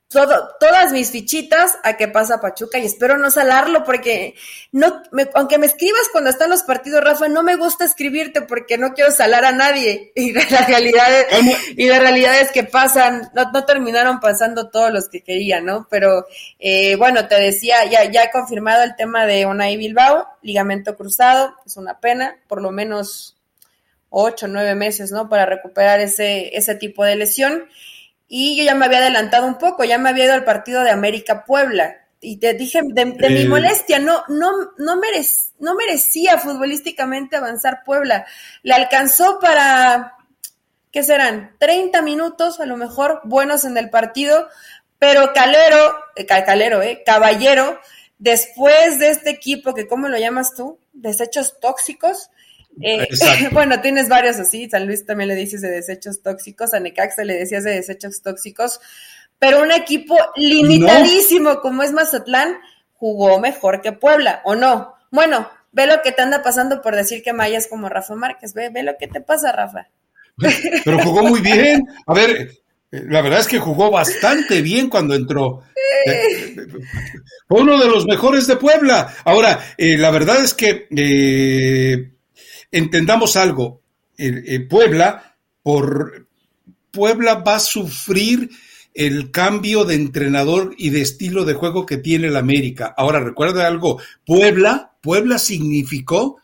todo, todas mis fichitas a que pasa Pachuca y espero no salarlo porque no, aunque me escribas cuando están los partidos, Rafa, no me gusta escribirte porque no quiero salar a nadie y la realidad es, y la realidad es que pasan, no, no terminaron pasando todos los que quería, ¿no? Pero eh, bueno, te decía, ya, ya he confirmado el tema de Onay Bilbao, ligamento cruzado, es una pena, por lo menos ocho, nueve meses, ¿no? Para recuperar ese, ese tipo de lesión. Y yo ya me había adelantado un poco, ya me había ido al partido de América Puebla. Y te dije de, mi eh. molestia, no, no, no, no merecía futbolísticamente avanzar Puebla. Le alcanzó para, ¿qué serán? 30 minutos, a lo mejor, buenos en el partido, pero Calero, eh, Calero, eh, Caballero, después de este equipo, que ¿cómo lo llamas tú? Desechos tóxicos, eh, bueno, tienes varios así, San Luis también le dices de desechos tóxicos, a Necaxa le decías de desechos tóxicos, pero un equipo limitadísimo como es Mazatlán jugó mejor que Puebla, ¿o no? Bueno, ve lo que te anda pasando por decir que Maya es como Rafa Márquez, ve, ve lo que te pasa, Rafa. Pero jugó muy bien. A ver, la verdad es que jugó bastante bien cuando entró. Fue uno de los mejores de Puebla. Ahora, eh, la verdad es que eh, entendamos algo, Puebla, por Puebla va a sufrir el cambio de entrenador y de estilo de juego que tiene el América. Ahora, recuerda algo, Puebla, Puebla significó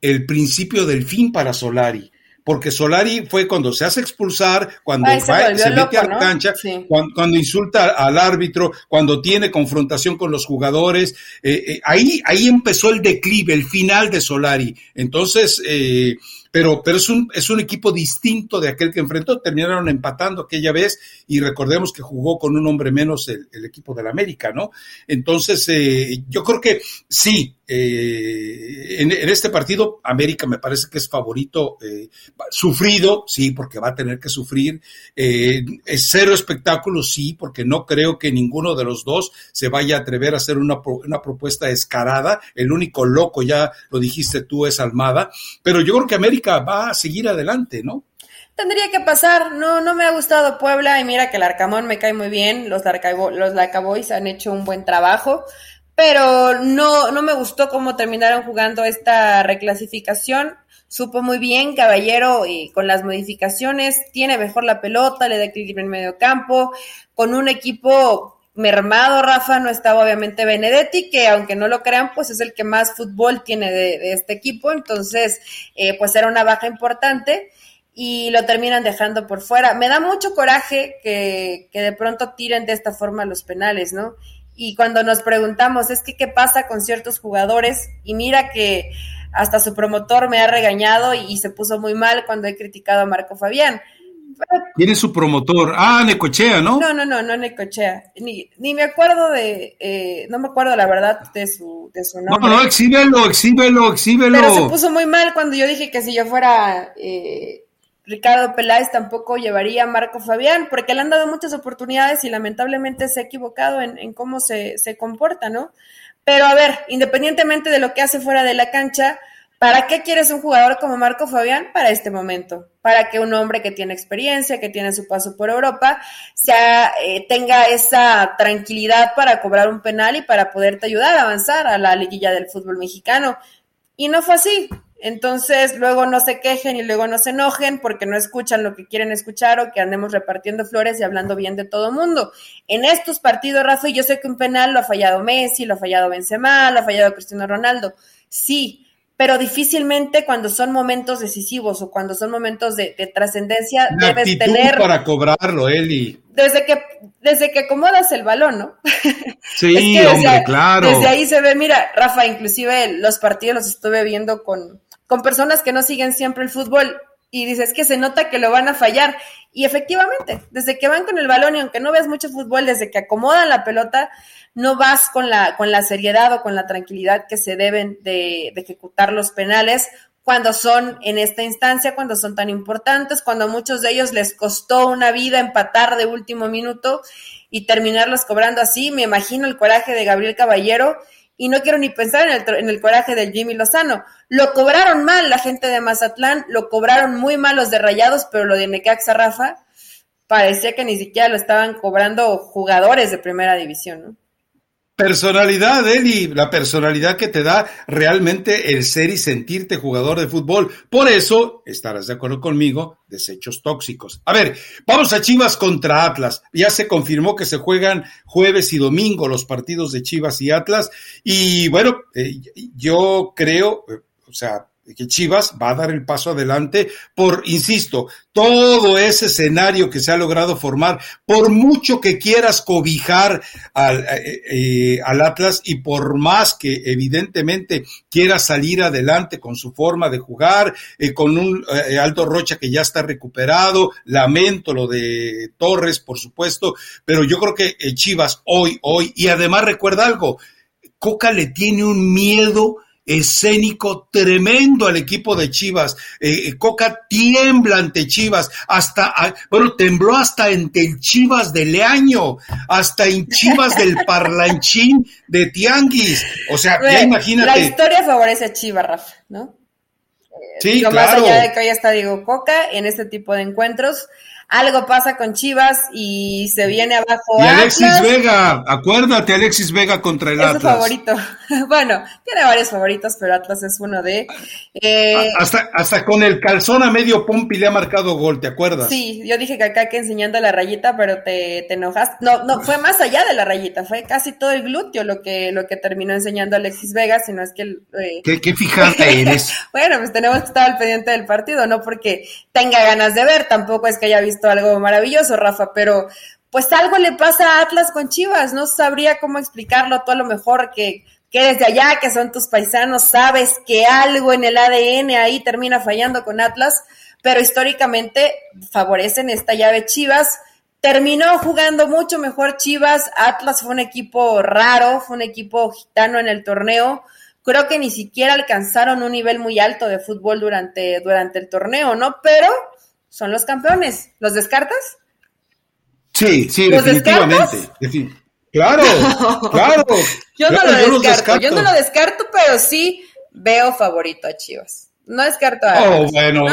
el principio del fin para Solari porque Solari fue cuando se hace expulsar, cuando se, mete a la cancha, cuando, insulta al árbitro, cuando tiene confrontación con los jugadores. Eh, eh, ahí, ahí empezó el declive, el final de Solari. Entonces, eh, pero, pero es, un, es un equipo distinto de aquel que enfrentó. Terminaron empatando aquella vez y recordemos que jugó con un hombre menos el, equipo del América, ¿no? Entonces, eh, yo creo que sí, eh, en, este partido América me parece que es favorito, eh, sufrido, sí, porque va a tener que sufrir, es cero espectáculo, sí, porque no creo que ninguno de los dos se vaya a atrever a hacer una, una propuesta descarada, el único loco, ya lo dijiste tú, es Almada, pero yo creo que América va a seguir adelante, ¿no? Tendría que pasar, no, no me ha gustado Puebla y mira que el Arcamón me cae muy bien, los, Lacaboys han hecho un buen trabajo, pero no, no me gustó cómo terminaron jugando esta reclasificación. Supo muy bien, Caballero, y con las modificaciones, tiene mejor la pelota, le da equilibrio en medio campo, con un equipo mermado, Rafa, no estaba obviamente Benedetti, que aunque no lo crean, pues es el que más fútbol tiene de, este equipo, entonces, eh, pues era una baja importante y lo terminan dejando por fuera. Me da mucho coraje que, que de pronto tiren de esta forma los penales, ¿no? Y cuando nos preguntamos, es que qué pasa con ciertos jugadores, y mira que hasta su promotor me ha regañado y se puso muy mal cuando he criticado a Marco Fabián tiene su promotor. Ah, Necochea, ¿no? No, no, no, no Necochea. Ni, ni me acuerdo de, eh, no me acuerdo la verdad de su, de su nombre. No, no, exhíbelo, exhíbelo, exhíbelo. Pero se puso muy mal cuando yo dije que si yo fuera eh, Ricardo Peláez tampoco llevaría a Marco Fabián, porque le han dado muchas oportunidades y lamentablemente se ha equivocado en, en cómo se, se comporta, ¿no? Pero a ver, independientemente de lo que hace fuera de la cancha, ¿Para qué quieres un jugador como Marco Fabián? Para este momento, para que un hombre que tiene experiencia, que tiene su paso por Europa, sea, eh, tenga esa tranquilidad para cobrar un penal y para poderte ayudar a avanzar a la liguilla del fútbol mexicano. Y no fue así. Entonces, luego no se quejen y luego no se enojen porque no escuchan lo que quieren escuchar o que andemos repartiendo flores y hablando bien de todo mundo. En estos partidos, Rafa, yo sé que un penal lo ha fallado Messi, lo ha fallado Benzema, lo ha fallado Cristiano Ronaldo. Sí, pero difícilmente cuando son momentos decisivos o cuando son momentos de, trascendencia debes tener para cobrarlo, Eli. Desde que desde que acomodas el balón, ¿no? Sí, hombre, claro. Desde ahí se ve, mira, Rafa, inclusive los partidos los estuve viendo con, con personas que no siguen siempre el fútbol y dices que se nota que lo van a fallar. Y efectivamente, desde que van con el balón y aunque no veas mucho fútbol, desde que acomodan la pelota, no vas con la, con la seriedad o con la tranquilidad que se deben de, de ejecutar los penales cuando son en esta instancia, cuando son tan importantes, cuando a muchos de ellos les costó una vida empatar de último minuto y terminarlos cobrando así. Me imagino el coraje de Gabriel Caballero y no quiero ni pensar en el, en el coraje del Jimmy Lozano. Lo cobraron mal la gente de Mazatlán, lo cobraron muy mal los de Rayados, pero lo de Necaxa Rafa parecía que ni siquiera lo estaban cobrando jugadores de primera división, ¿no? Personalidad, Eli, la personalidad que te da realmente el ser y sentirte jugador de fútbol. Por eso, estarás de acuerdo conmigo, desechos tóxicos. A ver, vamos a Chivas contra Atlas. Ya se confirmó que se juegan jueves y domingo los partidos de Chivas y Atlas. Y bueno, eh, yo creo, eh, o sea, que Chivas va a dar el paso adelante por, insisto, todo ese escenario que se ha logrado formar, por mucho que quieras cobijar al, eh, eh, al Atlas y por más que evidentemente quiera salir adelante con su forma de jugar, eh, con un Aldo Rocha que ya está recuperado, lamento lo de Torres, por supuesto, pero yo creo que Chivas hoy, hoy, y además recuerda algo, Coca le tiene un miedo escénico tremendo al equipo de Chivas. Eh, eh, Coca tiembla ante Chivas, hasta, ah, bueno, tembló hasta ante el Chivas de Leaño, hasta en Chivas del Parlanchín de Tianguis. O sea, ya imagínate. La historia favorece a Chivas, Rafa, ¿no? Sí, claro. Más allá de que hoy está Diego Coca en este tipo de encuentros, algo pasa con Chivas y se viene abajo. Y Alexis Vega, acuérdate, Alexis Vega contra el es Atlas. Su favorito. bueno, tiene varios favoritos, pero Atlas es uno de. Eh, hasta, hasta con el calzón a medio pompi le ha marcado gol, ¿te acuerdas? Sí, yo dije que acá que enseñando la rayita, pero te, te enojaste. No, no, fue más allá de la rayita, fue casi todo el glúteo lo que, lo que terminó enseñando Alexis Vega, sino es que. Eh... ¿Qué, qué fijada eres? bueno, pues tenemos que estar al pendiente del partido, no porque tenga ganas de ver, tampoco es que haya visto algo maravilloso, Rafa, pero pues algo le pasa a Atlas con Chivas, no sabría cómo explicarlo, tú a lo mejor que, que desde allá, que son tus paisanos, sabes que algo en el ADN ahí termina fallando con Atlas, pero históricamente favorecen esta llave Chivas. Terminó jugando mucho mejor Chivas, Atlas fue un equipo raro, fue un equipo gitano en el torneo, creo que ni siquiera alcanzaron un nivel muy alto de fútbol durante, durante el torneo, ¿no? Pero son los campeones. ¿Los descartas? Sí, sí, definitivamente. Claro, claro. yo no lo descarto, yo no lo descarto, pero sí veo favorito a Chivas. No descarto a Oh, bueno,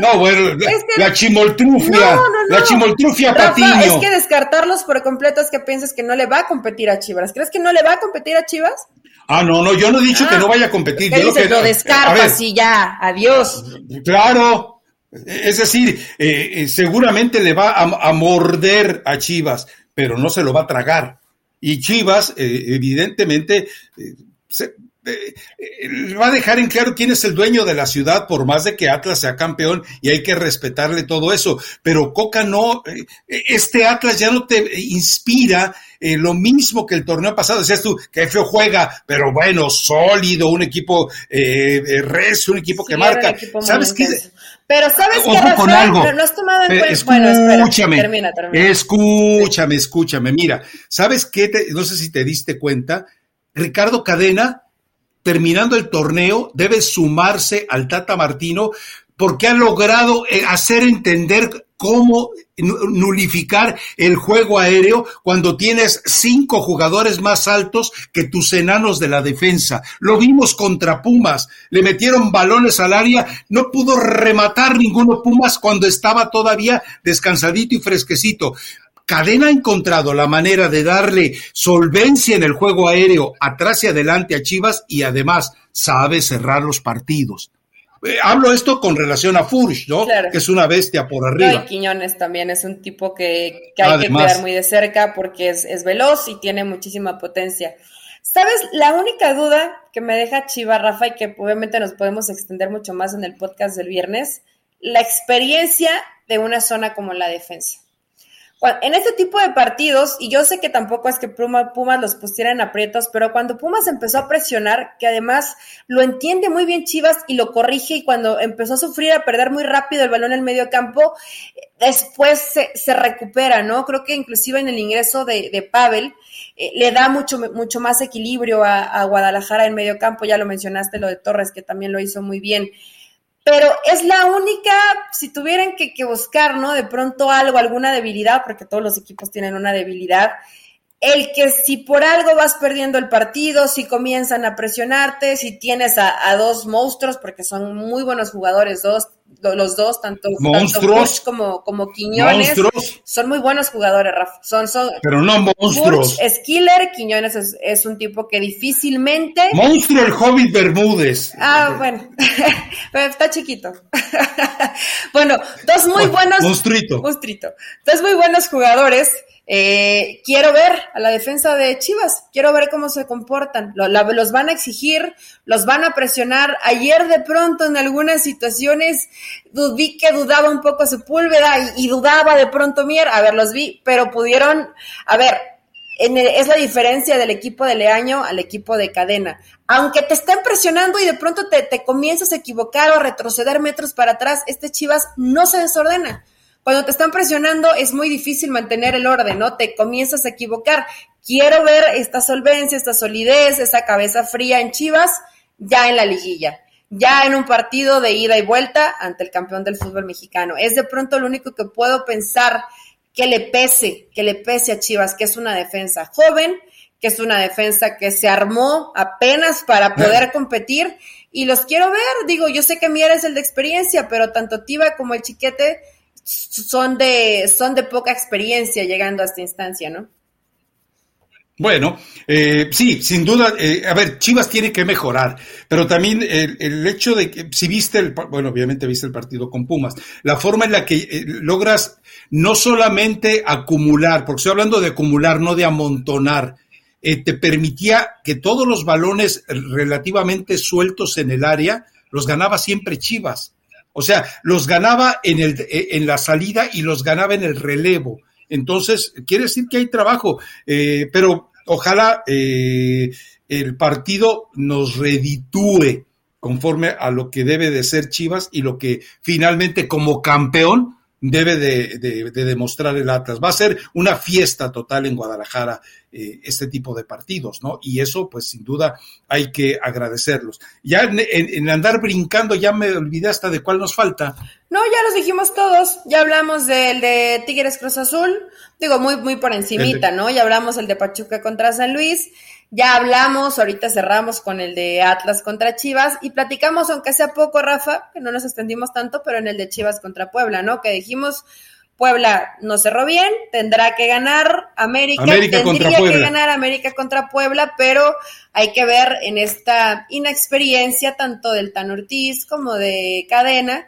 no, bueno, la chimoltrufia, la chimoltrufia Patiño. Es que descartarlos por completo es que piensas que no le va a competir a Chivas. ¿Crees que no le va a competir a Chivas? Ah, no, no, yo no he dicho que ah. no vaya a competir. Yo lo, que, lo descartas y ya, adiós. Claro, es decir, eh, eh, seguramente le va a, morder a Chivas, pero no se lo va a tragar. Y Chivas, eh, evidentemente, se, va a dejar en claro quién es el dueño de la ciudad, por más de que Atlas sea campeón y hay que respetarle todo eso. Pero Coca no, este Atlas ya no te inspira lo mismo que el torneo pasado. Decías tú, que feo juega, pero bueno, sólido, un equipo eh, res, un equipo que marca. ¿Sabes qué? Pero sabes que Rafael, no has tomado en cuenta. Escúchame, termina, termina. escúchame, escúchame. Mira, ¿sabes qué? no sé si te diste cuenta. Ricardo Cadena, terminando el torneo, debe sumarse al Tata Martino porque ha logrado eh, hacer entender cómo nulificar el juego aéreo cuando tienes cinco jugadores más altos que tus enanos de la defensa. Lo vimos contra Pumas, le metieron balones al área, no pudo rematar ninguno Pumas cuando estaba todavía descansadito y fresquecito. Cadena ha encontrado la manera de darle solvencia en el juego aéreo atrás y adelante a Chivas y además sabe cerrar los partidos eh, hablo esto con relación a Furch, ¿no? Que es una bestia por arriba. No, y Quiñones también es un tipo que, hay que cuidar muy de cerca porque es, es veloz y tiene muchísima potencia. ¿Sabes? La única duda que me deja Chiva, Rafa, y que obviamente nos podemos extender mucho más en el podcast del viernes, la experiencia de una zona como la defensa en este tipo de partidos, y yo sé que tampoco es que Pumas los pusiera en aprietos, pero cuando Pumas empezó a presionar, que además lo entiende muy bien Chivas y lo corrige, y cuando empezó a sufrir, a perder muy rápido el balón en el medio campo, después se, recupera, ¿no? Creo que inclusive en el ingreso de, Pavel eh, le da mucho, mucho más equilibrio a, a Guadalajara en medio campo, ya lo mencionaste, lo de Torres, que también lo hizo muy bien pero es la única, si tuvieran que, buscar, ¿no? De pronto algo, alguna debilidad, porque todos los equipos tienen una debilidad, el que si por algo vas perdiendo el partido, si comienzan a presionarte, si tienes a, dos monstruos, porque son muy buenos jugadores, dos, los dos, tanto, monstruos como, como Quiñones, son muy buenos jugadores, Rafa. Son, son, Pero no monstruos. es killer, Quiñones es, un tipo que difícilmente. Monstruo el Hobbit Bermúdez. Ah, bueno, pero está chiquito. bueno, dos muy buenos. Monstruito. Monstruito. Dos muy buenos jugadores eh, quiero ver a la defensa de Chivas, quiero ver cómo se comportan. los van a exigir, los van a presionar. Ayer de pronto en algunas situaciones vi que dudaba un poco Sepúlveda y, y dudaba de pronto Mier. A ver, los vi, pero pudieron, a ver, es la diferencia del equipo de Leaño al equipo de cadena. Aunque te estén presionando y de pronto te, te comienzas a equivocar o retroceder metros para atrás, este Chivas no se desordena cuando te están presionando es muy difícil mantener el orden, ¿no? Te comienzas a equivocar. Quiero ver esta solvencia, esta solidez, esa cabeza fría en Chivas ya en la liguilla, ya en un partido de ida y vuelta ante el campeón del fútbol mexicano. Es de pronto lo único que puedo pensar que le pese, que le pese a Chivas, que es una defensa joven, que es una defensa que se armó apenas para poder competir y los quiero ver, digo, yo sé que Mier es el de experiencia, pero tanto Tiva como el Chiquete son de, son de poca experiencia llegando a esta instancia, ¿no? Bueno, eh, sí, sin duda, eh, a ver, Chivas tiene que mejorar, pero también el, hecho de que, si viste el, bueno, obviamente viste el partido con Pumas, la forma en la que eh, logras no solamente acumular, porque estoy hablando de acumular, no de amontonar, te permitía que todos los balones relativamente sueltos en el área los ganaba siempre Chivas. O sea, los ganaba en, el, eh, en la salida y los ganaba en el relevo. Entonces, quiere decir que hay trabajo, eh, pero ojalá eh, el partido nos reditúe conforme a lo que debe de ser Chivas y lo que finalmente como campeón debe de, demostrar el Atlas. Va a ser una fiesta total en Guadalajara eh, este tipo de partidos, ¿no? Y eso, pues sin duda, hay que agradecerlos. Ya en, andar brincando, ya me olvidé hasta de cuál nos falta. No, ya los dijimos todos. Ya hablamos del de Tigres Cruz Azul, digo, muy, muy por encimita, ¿no? Ya hablamos el de Pachuca contra San Luis. Ya hablamos, ahorita cerramos con el de Atlas contra Chivas y platicamos, aunque sea poco, Rafa, que no nos extendimos tanto, pero en el de Chivas contra Puebla, ¿no? Que dijimos, Puebla no cerró bien, tendrá que ganar América, tendría que ganar América contra Puebla, pero hay que ver en esta inexperiencia tanto del Tan Ortiz como de Cadena,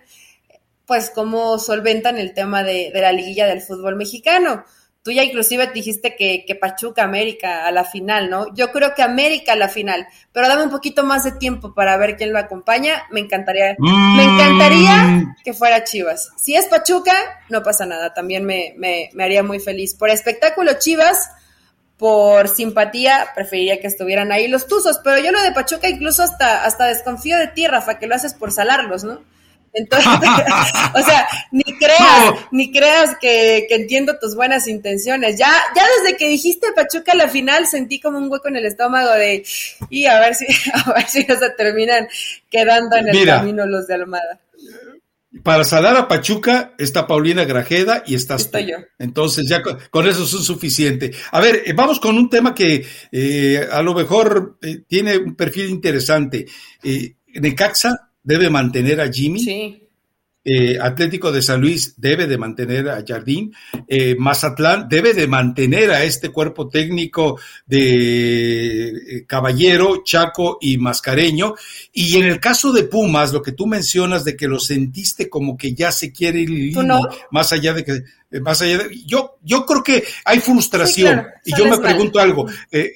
pues cómo solventan el tema de, de la liguilla del fútbol mexicano. Tú ya inclusive dijiste que, Pachuca América a la final, ¿no? Yo creo que América a la final, pero dame un poquito más de tiempo para ver quién lo acompaña. Me encantaría, me mm. encantaría que fuera Chivas. Si es Pachuca, no pasa nada, también me, me, me haría muy feliz. Por espectáculo Chivas, por simpatía, preferiría que estuvieran ahí los Tuzos, pero yo lo de Pachuca incluso hasta, hasta desconfío de ti, Rafa, que lo haces por salarlos, ¿no? Entonces, o sea, ni creas, ni creas que, entiendo tus buenas intenciones. Ya, ya desde que dijiste Pachuca a la final sentí como un hueco en el estómago de y a ver si, a ver si no se terminan quedando en el camino los de Almada. Para salar a Pachuca está Paulina Grajeda y estás Estoy yo. Entonces ya con, eso es suficiente. A ver, eh, vamos con un tema que eh, a lo mejor eh, tiene un perfil interesante. Necaxa debe mantener a Jimmy. Sí. eh, Atlético de San Luis debe de mantener a Jardín, eh, Mazatlán debe de mantener a este cuerpo técnico de eh, Caballero, Chaco y Mascareño. Y en el caso de Pumas, lo que tú mencionas de que lo sentiste como que ya se quiere ir más allá de que más allá de, yo yo creo que hay frustración y yo me pregunto algo eh,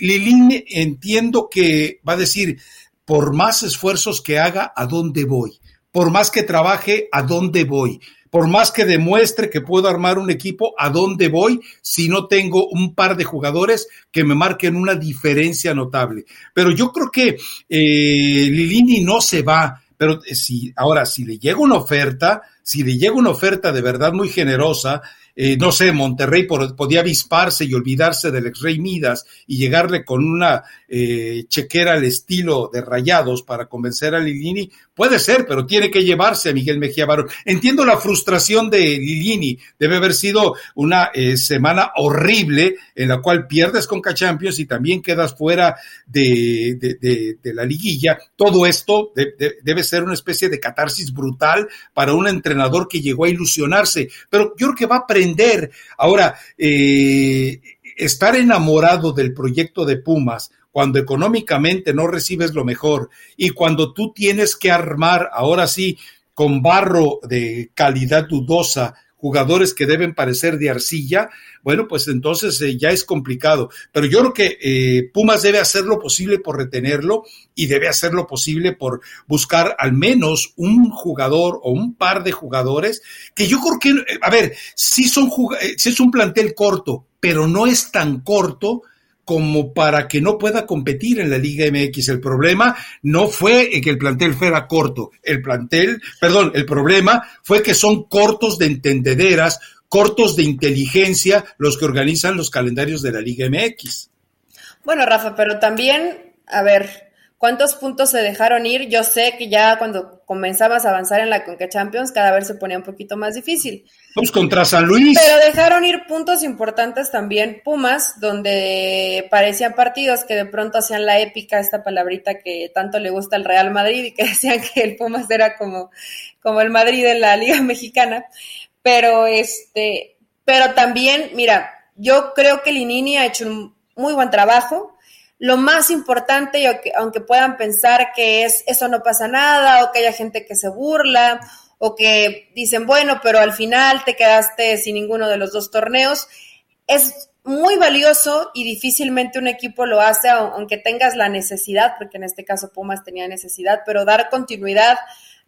Lilín entiendo que va a decir por más esfuerzos que haga a dónde voy por más que trabaje, ¿a dónde voy? Por más que demuestre que puedo armar un equipo, ¿a dónde voy si no tengo un par de jugadores que me marquen una diferencia notable? Pero yo creo que eh, Lilini no se va, pero si ahora si le llega una oferta, si le llega una oferta de verdad muy generosa, eh, no sé, Monterrey podía avisparse y olvidarse del ex rey Midas y llegarle con una eh, chequera al estilo de rayados para convencer a Lilini, puede ser, pero tiene que llevarse a Miguel Mejía Barón. Entiendo la frustración de Lilini, debe haber sido una eh, semana horrible en la cual pierdes con Cachampions y también quedas fuera de, de, la liguilla. Todo esto debe ser una especie de catarsis brutal para un entrenador que llegó a ilusionarse, pero yo creo que va a aprender. Ahora, eh, estar enamorado del proyecto de Pumas cuando económicamente no recibes lo mejor y cuando tú tienes que armar, ahora sí, con barro de calidad dudosa, jugadores que deben parecer de arcilla, bueno, pues entonces eh, ya es complicado. Pero yo creo que eh, Pumas debe hacer lo posible por retenerlo y debe hacer lo posible por buscar al menos un jugador o un par de jugadores que yo creo que, a ver, sí, son, sí es un plantel corto, pero no es tan corto como para que no pueda competir en la Liga MX. El problema no fue que el plantel fuera corto, el plantel, perdón, el problema fue que son cortos de entendederas, cortos de inteligencia los que organizan los calendarios de la Liga MX. Bueno, Rafa, pero también, a ver, ¿Cuántos puntos se dejaron ir? Yo sé que ya cuando comenzabas a avanzar en la Conca Champions cada vez se ponía un poquito más difícil. Vamos contra San Luis. Pero dejaron ir puntos importantes también Pumas, donde parecían partidos que de pronto hacían la épica, esta palabrita que tanto le gusta al Real Madrid y que decían que el Pumas era como, como el Madrid en la Liga Mexicana. Pero este, pero también, mira, yo creo que Linini ha hecho un muy buen trabajo lo más importante, aunque puedan pensar que es eso no pasa nada, o que haya gente que se burla, o que dicen, bueno, pero al final te quedaste sin ninguno de los dos torneos, es muy valioso y difícilmente un equipo lo hace, aunque tengas la necesidad, porque en este caso Pumas tenía necesidad, pero dar continuidad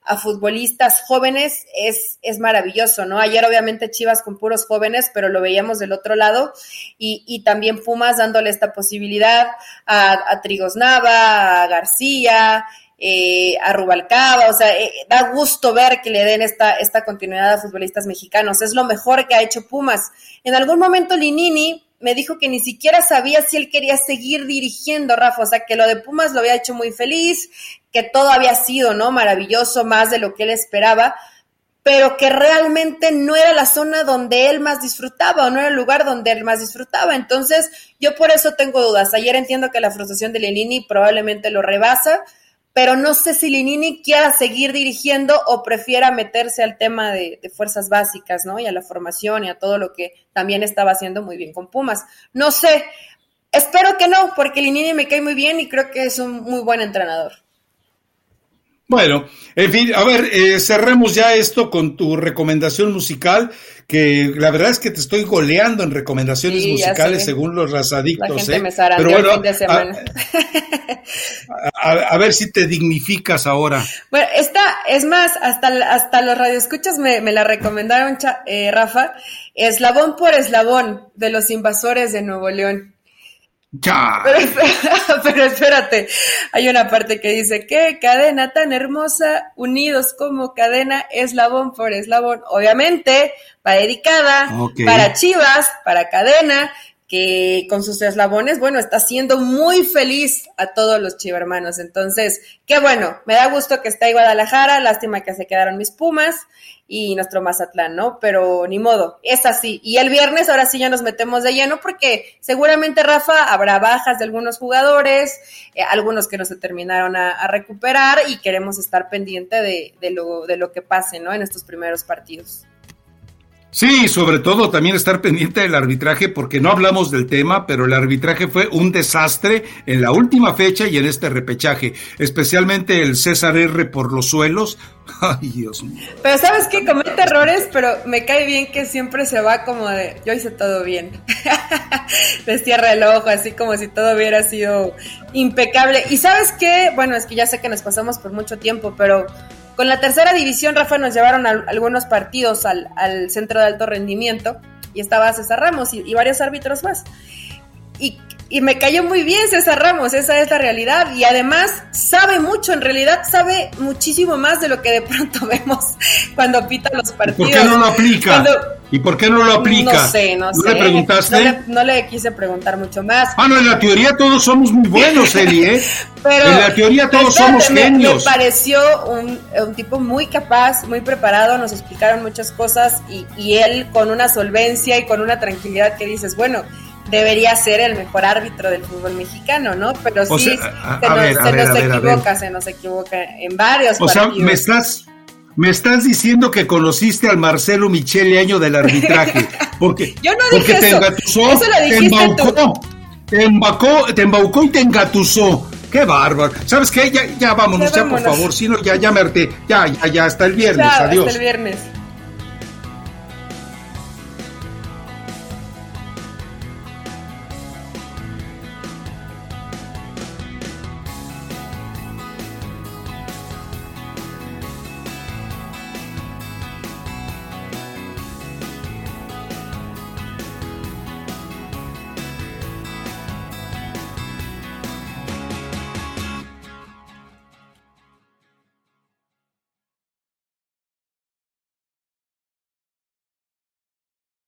a futbolistas jóvenes es, es maravilloso, ¿no? Ayer obviamente Chivas con puros jóvenes, pero lo veíamos del otro lado y, y también Pumas dándole esta posibilidad a, a Trigos Nava, a García, eh, a Rubalcaba, o sea, eh, da gusto ver que le den esta, esta continuidad a futbolistas mexicanos, es lo mejor que ha hecho Pumas. En algún momento Linini me dijo que ni siquiera sabía si él quería seguir dirigiendo, Rafa, o sea, que lo de Pumas lo había hecho muy feliz, que todo había sido, ¿no? Maravilloso, más de lo que él esperaba, pero que realmente no era la zona donde él más disfrutaba o no era el lugar donde él más disfrutaba. Entonces, yo por eso tengo dudas. Ayer entiendo que la frustración de Lenini probablemente lo rebasa, pero no sé si Linini quiera seguir dirigiendo o prefiera meterse al tema de, fuerzas básicas, ¿no? Y a la formación y a todo lo que también estaba haciendo muy bien con Pumas. No sé, espero que no, porque Linini me cae muy bien y creo que es un muy buen entrenador. Bueno, en fin, a ver, eh, cerremos ya esto con tu recomendación musical, que la verdad es que te estoy goleando en recomendaciones musicales según los razadictos. ¿eh? Pero bueno, A, ver si te dignificas ahora. Bueno, esta, es más, hasta, hasta los radioescuchas me, me la recomendaron, eh, Rafa, Eslabón por Eslabón, de los invasores de Nuevo León. Pero, espérate, hay una parte que dice que cadena tan hermosa, unidos como cadena, eslabón por eslabón. Obviamente, va dedicada para Chivas, para cadena, que con sus eslabones, bueno, está haciendo muy feliz a todos los chivermanos. Entonces, qué bueno, me da gusto que esté ahí Guadalajara, lástima que se quedaron mis Pumas y nuestro Mazatlán, ¿no? Pero ni modo, es así. Y el viernes ahora sí ya nos metemos de lleno porque seguramente, Rafa, habrá bajas de algunos jugadores, eh, algunos que no se terminaron a, recuperar y queremos estar pendiente de, de, lo, de lo que pase, ¿no? En estos primeros partidos. Sí, sobre todo también estar pendiente del arbitraje, porque no hablamos del tema, pero el arbitraje fue un desastre en la última fecha y en este repechaje, especialmente el César R por los suelos. Ay, Dios mío. Pero sabes que comete errores, pero me cae bien que siempre se va como de, yo hice todo bien. Les cierra el ojo, así como si todo hubiera sido impecable. Y sabes qué, bueno, es que ya sé que nos pasamos por mucho tiempo, pero con la tercera división, Rafa, nos llevaron algunos partidos al, centro de alto rendimiento y estaba César Ramos y, y varios árbitros más. Y y me cayó muy bien César Ramos, esa es la realidad. Y además sabe mucho, en realidad sabe muchísimo más de lo que de pronto vemos cuando pita los partidos. ¿Por qué no lo aplica? ¿Y por qué no lo aplica? No sé, no, sé. le preguntaste? No le, quise preguntar mucho más. Ah, no, en la teoría todos somos muy buenos, Eli, ¿eh? Pero, en la teoría todos somos genios. Me pareció un, un, tipo muy capaz, muy preparado, nos explicaron muchas cosas y, y él con una solvencia y con una tranquilidad que dices, bueno, debería ser el mejor árbitro del fútbol mexicano, ¿no? Pero sí, se, nos, equivoca, se nos equivoca en varios o sea, me estás, me estás diciendo que conociste al Marcelo Michele año del arbitraje. Porque, Yo no dije te eso. engatusó, eso lo te embaucó, te embaucó, te embaucó y te engatusó. Qué bárbaro. ¿Sabes qué? Ya, ya vámonos, ya, por favor. Si no, ya, ya me Ya, ya, ya, hasta el viernes. Adiós. Hasta el viernes.